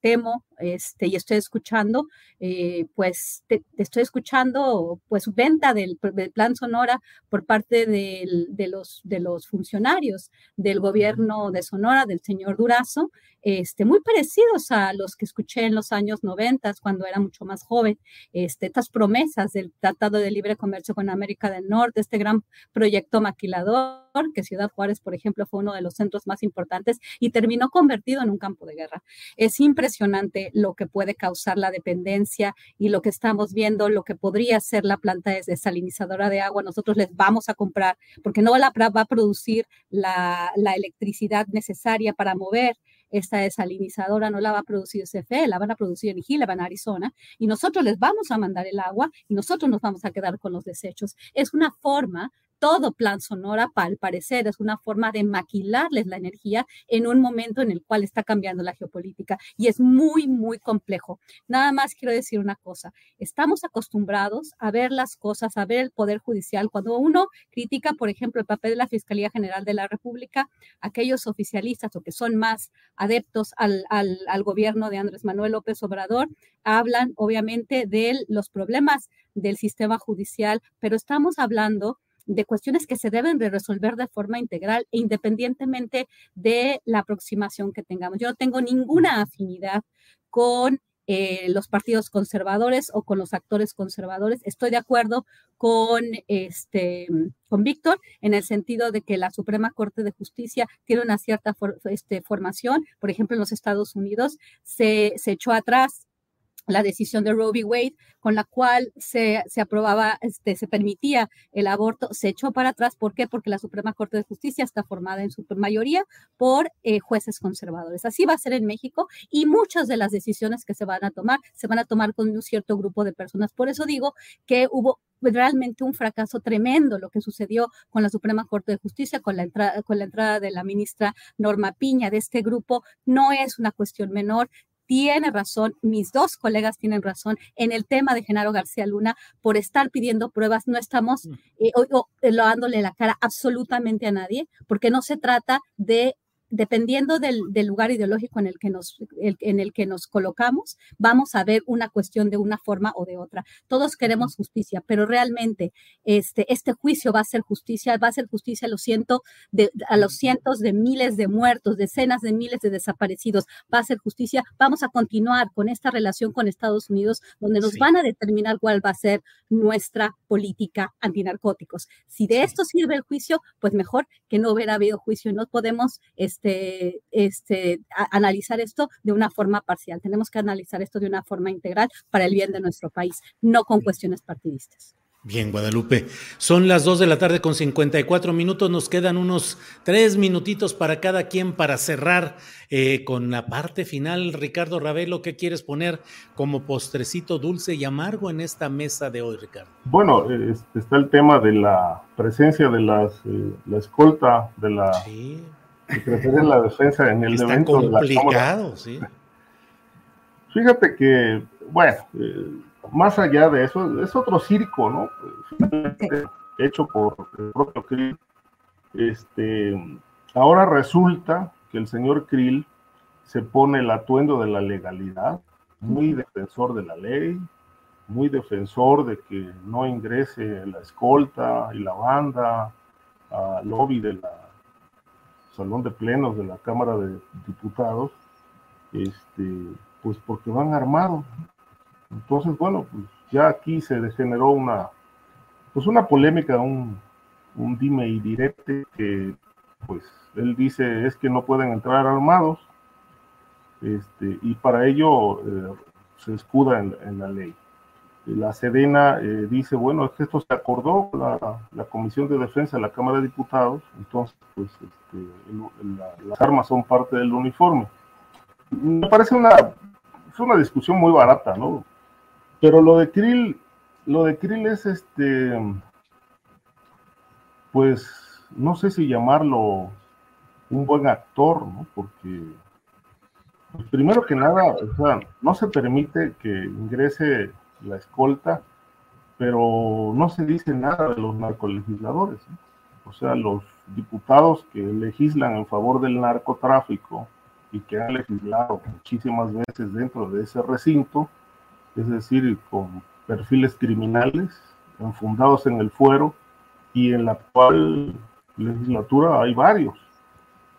temo este, y estoy escuchando, eh, pues te, estoy escuchando pues venta del, plan Sonora por parte de, los, de los funcionarios del gobierno de Sonora, del señor Durazo, este, muy parecidos a los que escuché en los años 90 cuando era mucho más joven, este, estas promesas del Tratado de Libre Comercio con América del Norte, este gran proyecto maquilador, que Ciudad Juárez, por ejemplo, fue uno de los centros más importantes y terminó convertido en un campo de guerra. Es impresionante lo que puede causar la dependencia y lo que estamos viendo, lo que podría ser la planta desalinizadora de agua. Nosotros les vamos a comprar porque no la va a producir la, electricidad necesaria para mover esta desalinizadora no la va a producir CFE, la van a producir en Gila, a Arizona, y nosotros les vamos a mandar el agua y nosotros nos vamos a quedar con los desechos. Es una forma todo plan Sonora, al parecer, es una forma de maquilarles la energía en un momento en el cual está cambiando la geopolítica y es muy, muy complejo. Nada más quiero decir una cosa, estamos acostumbrados a ver las cosas, a ver el Poder Judicial. Cuando uno critica, por ejemplo, el papel de la Fiscalía General de la República, aquellos oficialistas o que son más adeptos al, al, al gobierno de Andrés Manuel López Obrador, hablan obviamente de los problemas del sistema judicial, pero estamos hablando de cuestiones que se deben de resolver de forma integral e independientemente de la aproximación que tengamos. Yo no tengo ninguna afinidad con eh, los partidos conservadores o con los actores conservadores. Estoy de acuerdo con, este, con Víctor en el sentido de que la Suprema Corte de Justicia tiene una cierta este, formación. Por ejemplo, en los Estados Unidos se, se echó atrás la decisión de Roe v. Wade, con la cual se, se, aprobaba, este, se permitía el aborto, se echó para atrás. ¿Por qué? Porque la Suprema Corte de Justicia está formada en su mayoría por eh, jueces conservadores. Así va a ser en México y muchas de las decisiones que se van a tomar se van a tomar con un cierto grupo de personas. Por eso digo que hubo realmente un fracaso tremendo lo que sucedió con la Suprema Corte de Justicia, con la, entrada, con la entrada de la ministra Norma Piña de este grupo. No es una cuestión menor tiene razón, mis dos colegas tienen razón en el tema de Genaro García Luna por estar pidiendo pruebas. No estamos mm. eh, eh, dándole la cara absolutamente a nadie, porque no se trata de dependiendo del, lugar ideológico en el, que nos, en el que nos colocamos, vamos a ver una cuestión de una forma o de otra. Todos queremos justicia, pero realmente este, este juicio va a ser justicia, va a ser justicia a los, ciento de, a los cientos de miles de muertos, decenas de miles de desaparecidos, va a ser justicia. Vamos a continuar con esta relación con Estados Unidos, donde nos van a determinar cuál va a ser nuestra política antinarcóticos. Si de esto sirve el juicio, pues mejor que no hubiera habido juicio. No podemos... Este, este, analizar esto de una forma parcial. Tenemos que analizar esto de una forma integral para el bien de nuestro país, no con cuestiones partidistas. Bien, Guadalupe. Son las 2 de la tarde con 54 minutos. Nos quedan unos tres minutitos para cada quien para cerrar eh, con la parte final. Ricardo Ravelo, ¿qué quieres poner como postrecito dulce y amargo en esta mesa de hoy, Ricardo? Bueno, está el tema de la presencia de las, eh, la escolta de la y la defensa en el Está complicado, sí. Fíjate que, bueno, eh, más allá de eso, es otro circo, ¿no? Hecho por el propio Krill. Este, ahora resulta que el señor Krill se pone el atuendo de la legalidad, muy defensor de la ley, muy defensor de que no ingrese la escolta y la banda al lobby del salón de plenos de la Cámara de Diputados, este, pues porque van armados. Entonces, bueno, pues ya aquí se degeneró una, pues una polémica, un, un dime y direte que, pues, él dice es que no pueden entrar armados, este, y para ello eh, se escuda en, la ley. La Sedena eh, dice, bueno, es que esto se acordó la, la Comisión de Defensa de la Cámara de Diputados, entonces, pues, este, las armas son parte del uniforme. Me parece una, es una discusión muy barata, ¿no? Pero lo de Krill, lo de Krill es este, pues, no sé si llamarlo un buen actor, ¿no? Porque pues, primero que nada, o sea, no se permite que ingrese la escolta, pero no se dice nada de los narcolegisladores. O sea, los diputados que legislan en favor del narcotráfico y que han legislado muchísimas veces dentro de ese recinto, es decir, con perfiles criminales enfundados en el fuero, y en la actual legislatura hay varios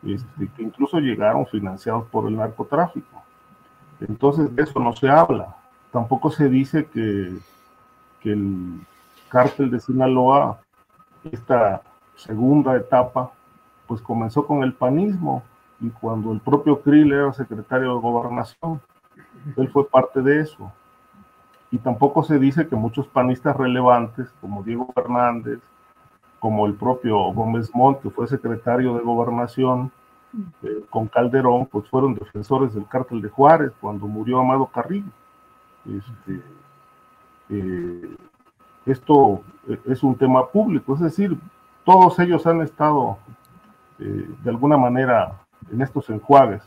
este, que incluso llegaron financiados por el narcotráfico. Entonces de eso no se habla. Tampoco se dice que, el cártel de Sinaloa, esta segunda etapa, pues comenzó con el panismo y cuando el propio Krill era secretario de gobernación, él fue parte de eso. Y tampoco se dice que muchos panistas relevantes, como Diego Fernández, como el propio Gómez Montt, que fue secretario de gobernación eh, con Calderón, pues fueron defensores del cártel de Juárez cuando murió Amado Carrillo. Este, eh, esto es un tema público, es decir, todos ellos han estado eh, de alguna manera en estos enjuagues,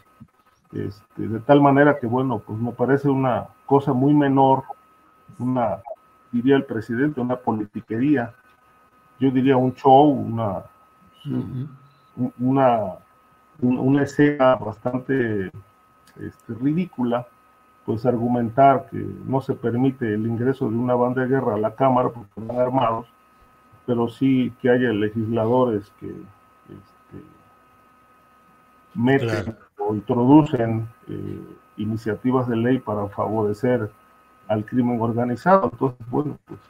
este, de tal manera que, bueno, pues me parece una cosa muy menor, una, diría el presidente, una politiquería, yo diría un show, una, una, una escena bastante este, ridícula, pues argumentar que no se permite el ingreso de una banda de guerra a la Cámara porque están armados, pero sí que haya legisladores que este, meten o introducen eh, iniciativas de ley para favorecer al crimen organizado. Entonces, bueno, pues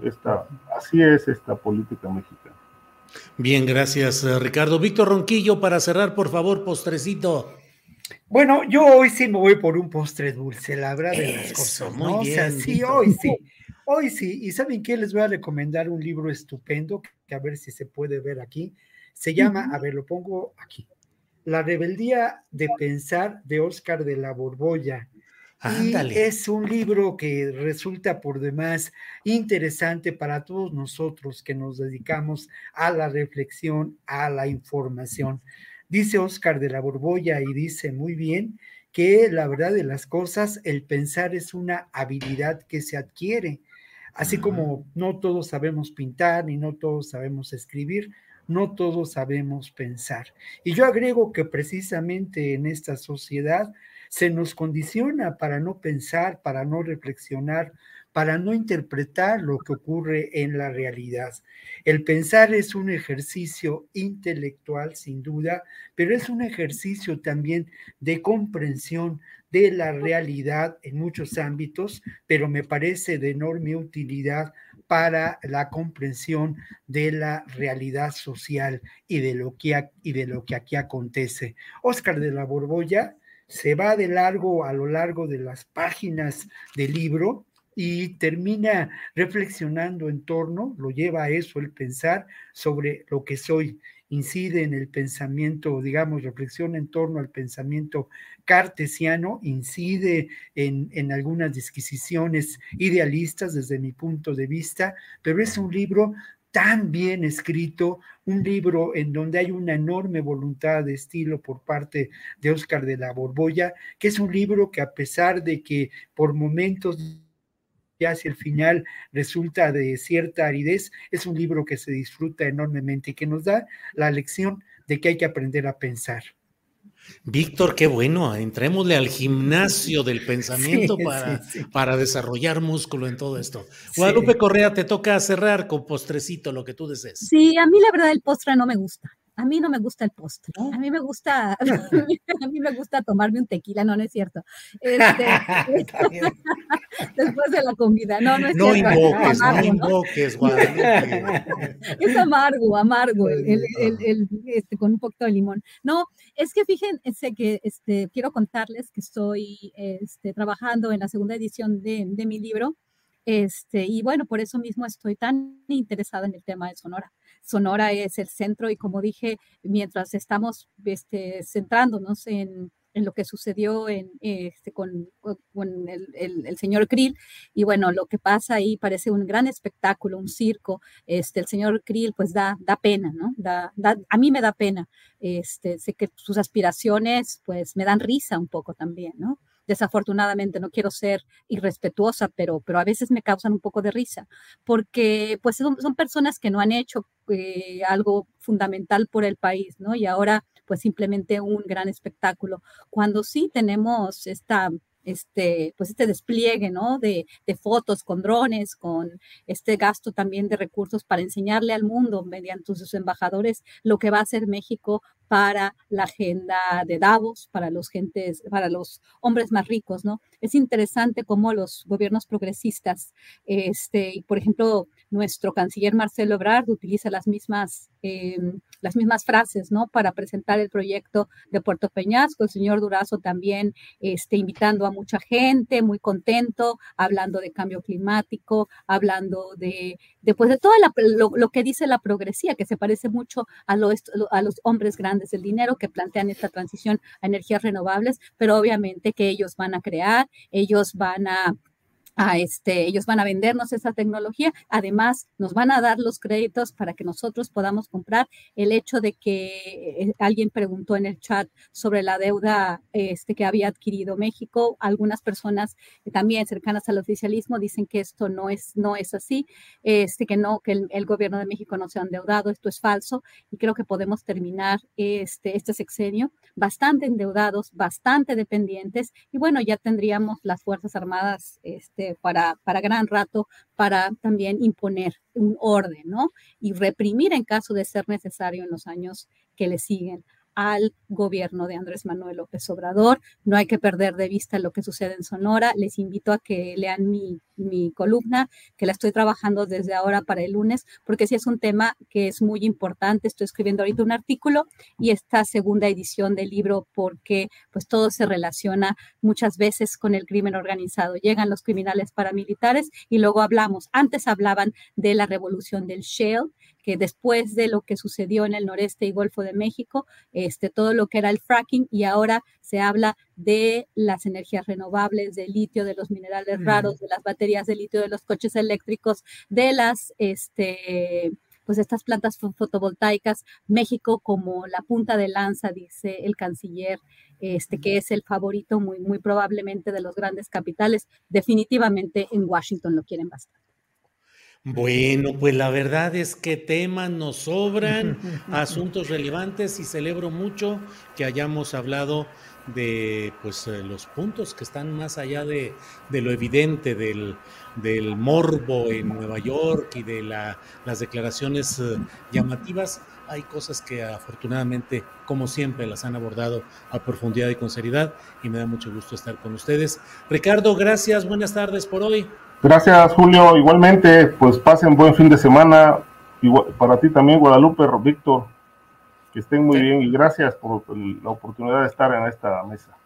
esta, así es esta política mexicana. Bien, gracias eh, Ricardo. Víctor Ronquillo, para cerrar, por favor, postrecito. Bueno, yo hoy sí me voy por un postre dulce, la verdad de las cosas. Muy bien, sí, hoy sí. Hoy sí. ¿Y saben qué? Les voy a recomendar un libro estupendo, que a ver si se puede ver aquí. Se llama, a ver, lo pongo aquí. La rebeldía de pensar de Oscar de la Borbolla. Y es un libro que resulta por demás interesante para todos nosotros que nos dedicamos a la reflexión, a la información. Dice Oscar de la Borbolla y dice muy bien que la verdad de las cosas, el pensar es una habilidad que se adquiere. Así como no todos sabemos pintar ni no todos sabemos escribir, no todos sabemos pensar. Y yo agrego que precisamente en esta sociedad se nos condiciona para no pensar, para no reflexionar, para no interpretar lo que ocurre en la realidad. El pensar es un ejercicio intelectual, sin duda, pero es un ejercicio también de comprensión de la realidad en muchos ámbitos, pero me parece de enorme utilidad para la comprensión de la realidad social y de lo que, y de lo que aquí acontece. Oscar de la Borbolla se va de largo a lo largo de las páginas del libro y termina reflexionando en torno, lo lleva a eso el pensar sobre lo que soy, incide en el pensamiento, digamos, reflexiona en torno al pensamiento cartesiano, incide en, en, algunas disquisiciones idealistas desde mi punto de vista, pero es un libro tan bien escrito, un libro en donde hay una enorme voluntad de estilo por parte de Oscar de la Borbolla, que es un libro que a pesar de que por momentos ya hacia el final resulta de cierta aridez, es un libro que se disfruta enormemente y que nos da la lección de que hay que aprender a pensar. Víctor, qué bueno, entrémosle al gimnasio del pensamiento para, para desarrollar músculo en todo esto. Guadalupe Correa, te toca cerrar con postrecito lo que tú desees. Sí, a mí la verdad el postre no me gusta. A mí no me gusta el postre. A mí me gusta, a mí me gusta tomarme un tequila, no, no es cierto. Este, después de la comida, no, no es no cierto. Invoques, no invoques, Guadalupe. Es amargo, amargo, el, el, el, este, con un poquito de limón. No, es que fíjense que este, quiero contarles que estoy este, trabajando en la segunda edición de, de mi libro. Este, y bueno, por eso mismo estoy tan interesada en el tema de Sonora. Sonora es el centro y como dije, mientras estamos este, centrándonos en, en lo que sucedió en, este, con, con el, el, el, señor Krill. Y bueno, lo que pasa ahí parece un gran espectáculo, un circo. Este, el señor Krill pues da, da pena, ¿no? Da, da, a mí me da pena. Este, sé que sus aspiraciones pues me dan risa un poco también, ¿no? desafortunadamente, no quiero ser irrespetuosa, pero, pero a veces me causan un poco de risa, porque pues son, son personas que no han hecho eh, algo fundamental por el país, ¿no? Y ahora pues simplemente un gran espectáculo. Cuando sí tenemos este, pues este despliegue, ¿no? De, de, fotos con drones, con este gasto también de recursos para enseñarle al mundo mediante sus embajadores lo que va a hacer México para la agenda de Davos, para los gentes, para los hombres más ricos, ¿no? Es interesante cómo los gobiernos progresistas, este, por ejemplo, nuestro canciller Marcelo Ebrard utiliza las mismas, eh, las mismas frases, ¿no? Para presentar el proyecto de Puerto Peñasco. El señor Durazo también este, invitando a mucha gente, muy contento, hablando de cambio climático, hablando de, después de todo lo, lo, que dice la progresía, que se parece mucho a, lo, a los hombres grandes del dinero que plantean esta transición a energías renovables, pero obviamente que ellos van a crear, ellos van a a este, ellos van a vendernos esa tecnología, además nos van a dar los créditos para que nosotros podamos comprar. El hecho de que eh, alguien preguntó en el chat sobre la deuda este, que había adquirido México, algunas personas también cercanas al oficialismo dicen que esto no es, no es así, este, que no, que el, el gobierno de México no se ha endeudado, esto es falso y creo que podemos terminar este, este sexenio bastante endeudados, bastante dependientes. Y bueno, ya tendríamos las Fuerzas Armadas este, para, para gran rato para también imponer un orden, ¿no? Y reprimir en caso de ser necesario en los años que le siguen al gobierno de Andrés Manuel López Obrador. No hay que perder de vista lo que sucede en Sonora. Les invito a que lean mi, mi columna, que la estoy trabajando desde ahora para el lunes, porque sí es un tema que es muy importante. Estoy escribiendo ahorita un artículo y esta segunda edición del libro, porque pues todo se relaciona muchas veces con el crimen organizado. Llegan los criminales paramilitares y luego hablamos. Antes hablaban de la revolución del Shale, que después de lo que sucedió en el noreste y Golfo de México, este, todo lo que era el fracking y ahora se habla de las energías renovables, del litio, de los minerales raros, de las baterías de litio, de los coches eléctricos, de las, este, pues estas plantas fotovoltaicas, México como la punta de lanza, dice el canciller, este, que es el favorito muy, muy probablemente de los grandes capitales, definitivamente en Washington lo quieren bastante. Bueno, pues la verdad es que temas nos sobran, asuntos relevantes y celebro mucho que hayamos hablado de pues eh, los puntos que están más allá de, de lo evidente del, del, morbo en Nueva York y de la, las declaraciones uh, llamativas. Hay cosas que afortunadamente, como siempre, las han abordado a profundidad y con seriedad y me da mucho gusto estar con ustedes. Ricardo, gracias, buenas tardes por hoy. Gracias, Julio. Igualmente, pues pasen buen fin de semana. Igual, para ti también, Guadalupe, Víctor, que estén muy sí. bien y gracias por la oportunidad de estar en esta mesa.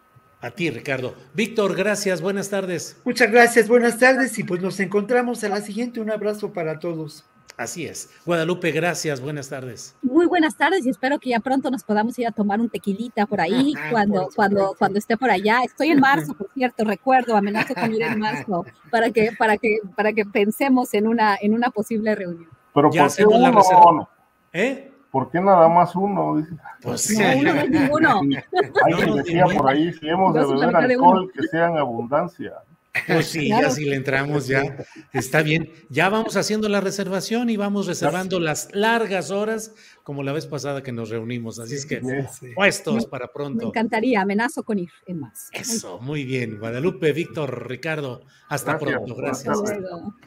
A ti, Ricardo. Víctor, gracias, buenas tardes. Muchas gracias, buenas tardes y pues nos encontramos a la siguiente. Un abrazo para todos. Así es. Guadalupe, gracias, buenas tardes. Muy buenas tardes y espero que ya pronto nos podamos ir a tomar un tequilita por ahí cuando, por cuando, cuando esté por allá. Estoy en marzo, por cierto, recuerdo, amenazo con ir en marzo para que, para que, para que pensemos en una, en una posible reunión. Pero Ya ¿por qué la uno? reserva. ¿Eh? ¿Por qué nada más uno? Pues sí. No, uno no es ninguno. Alguien decía por ahí, si hemos de beber alcohol, que sea en abundancia. Pues sí, Claro. ya si le entramos ya, está bien. Ya vamos haciendo la reservación y vamos reservando las largas horas, como la vez pasada que nos reunimos. Así es que Sí. puestos para Me pronto. encantaría, amenazo con ir, en más. Eso, muy bien. Guadalupe, Víctor, Ricardo, hasta Gracias. pronto. Gracias. Hasta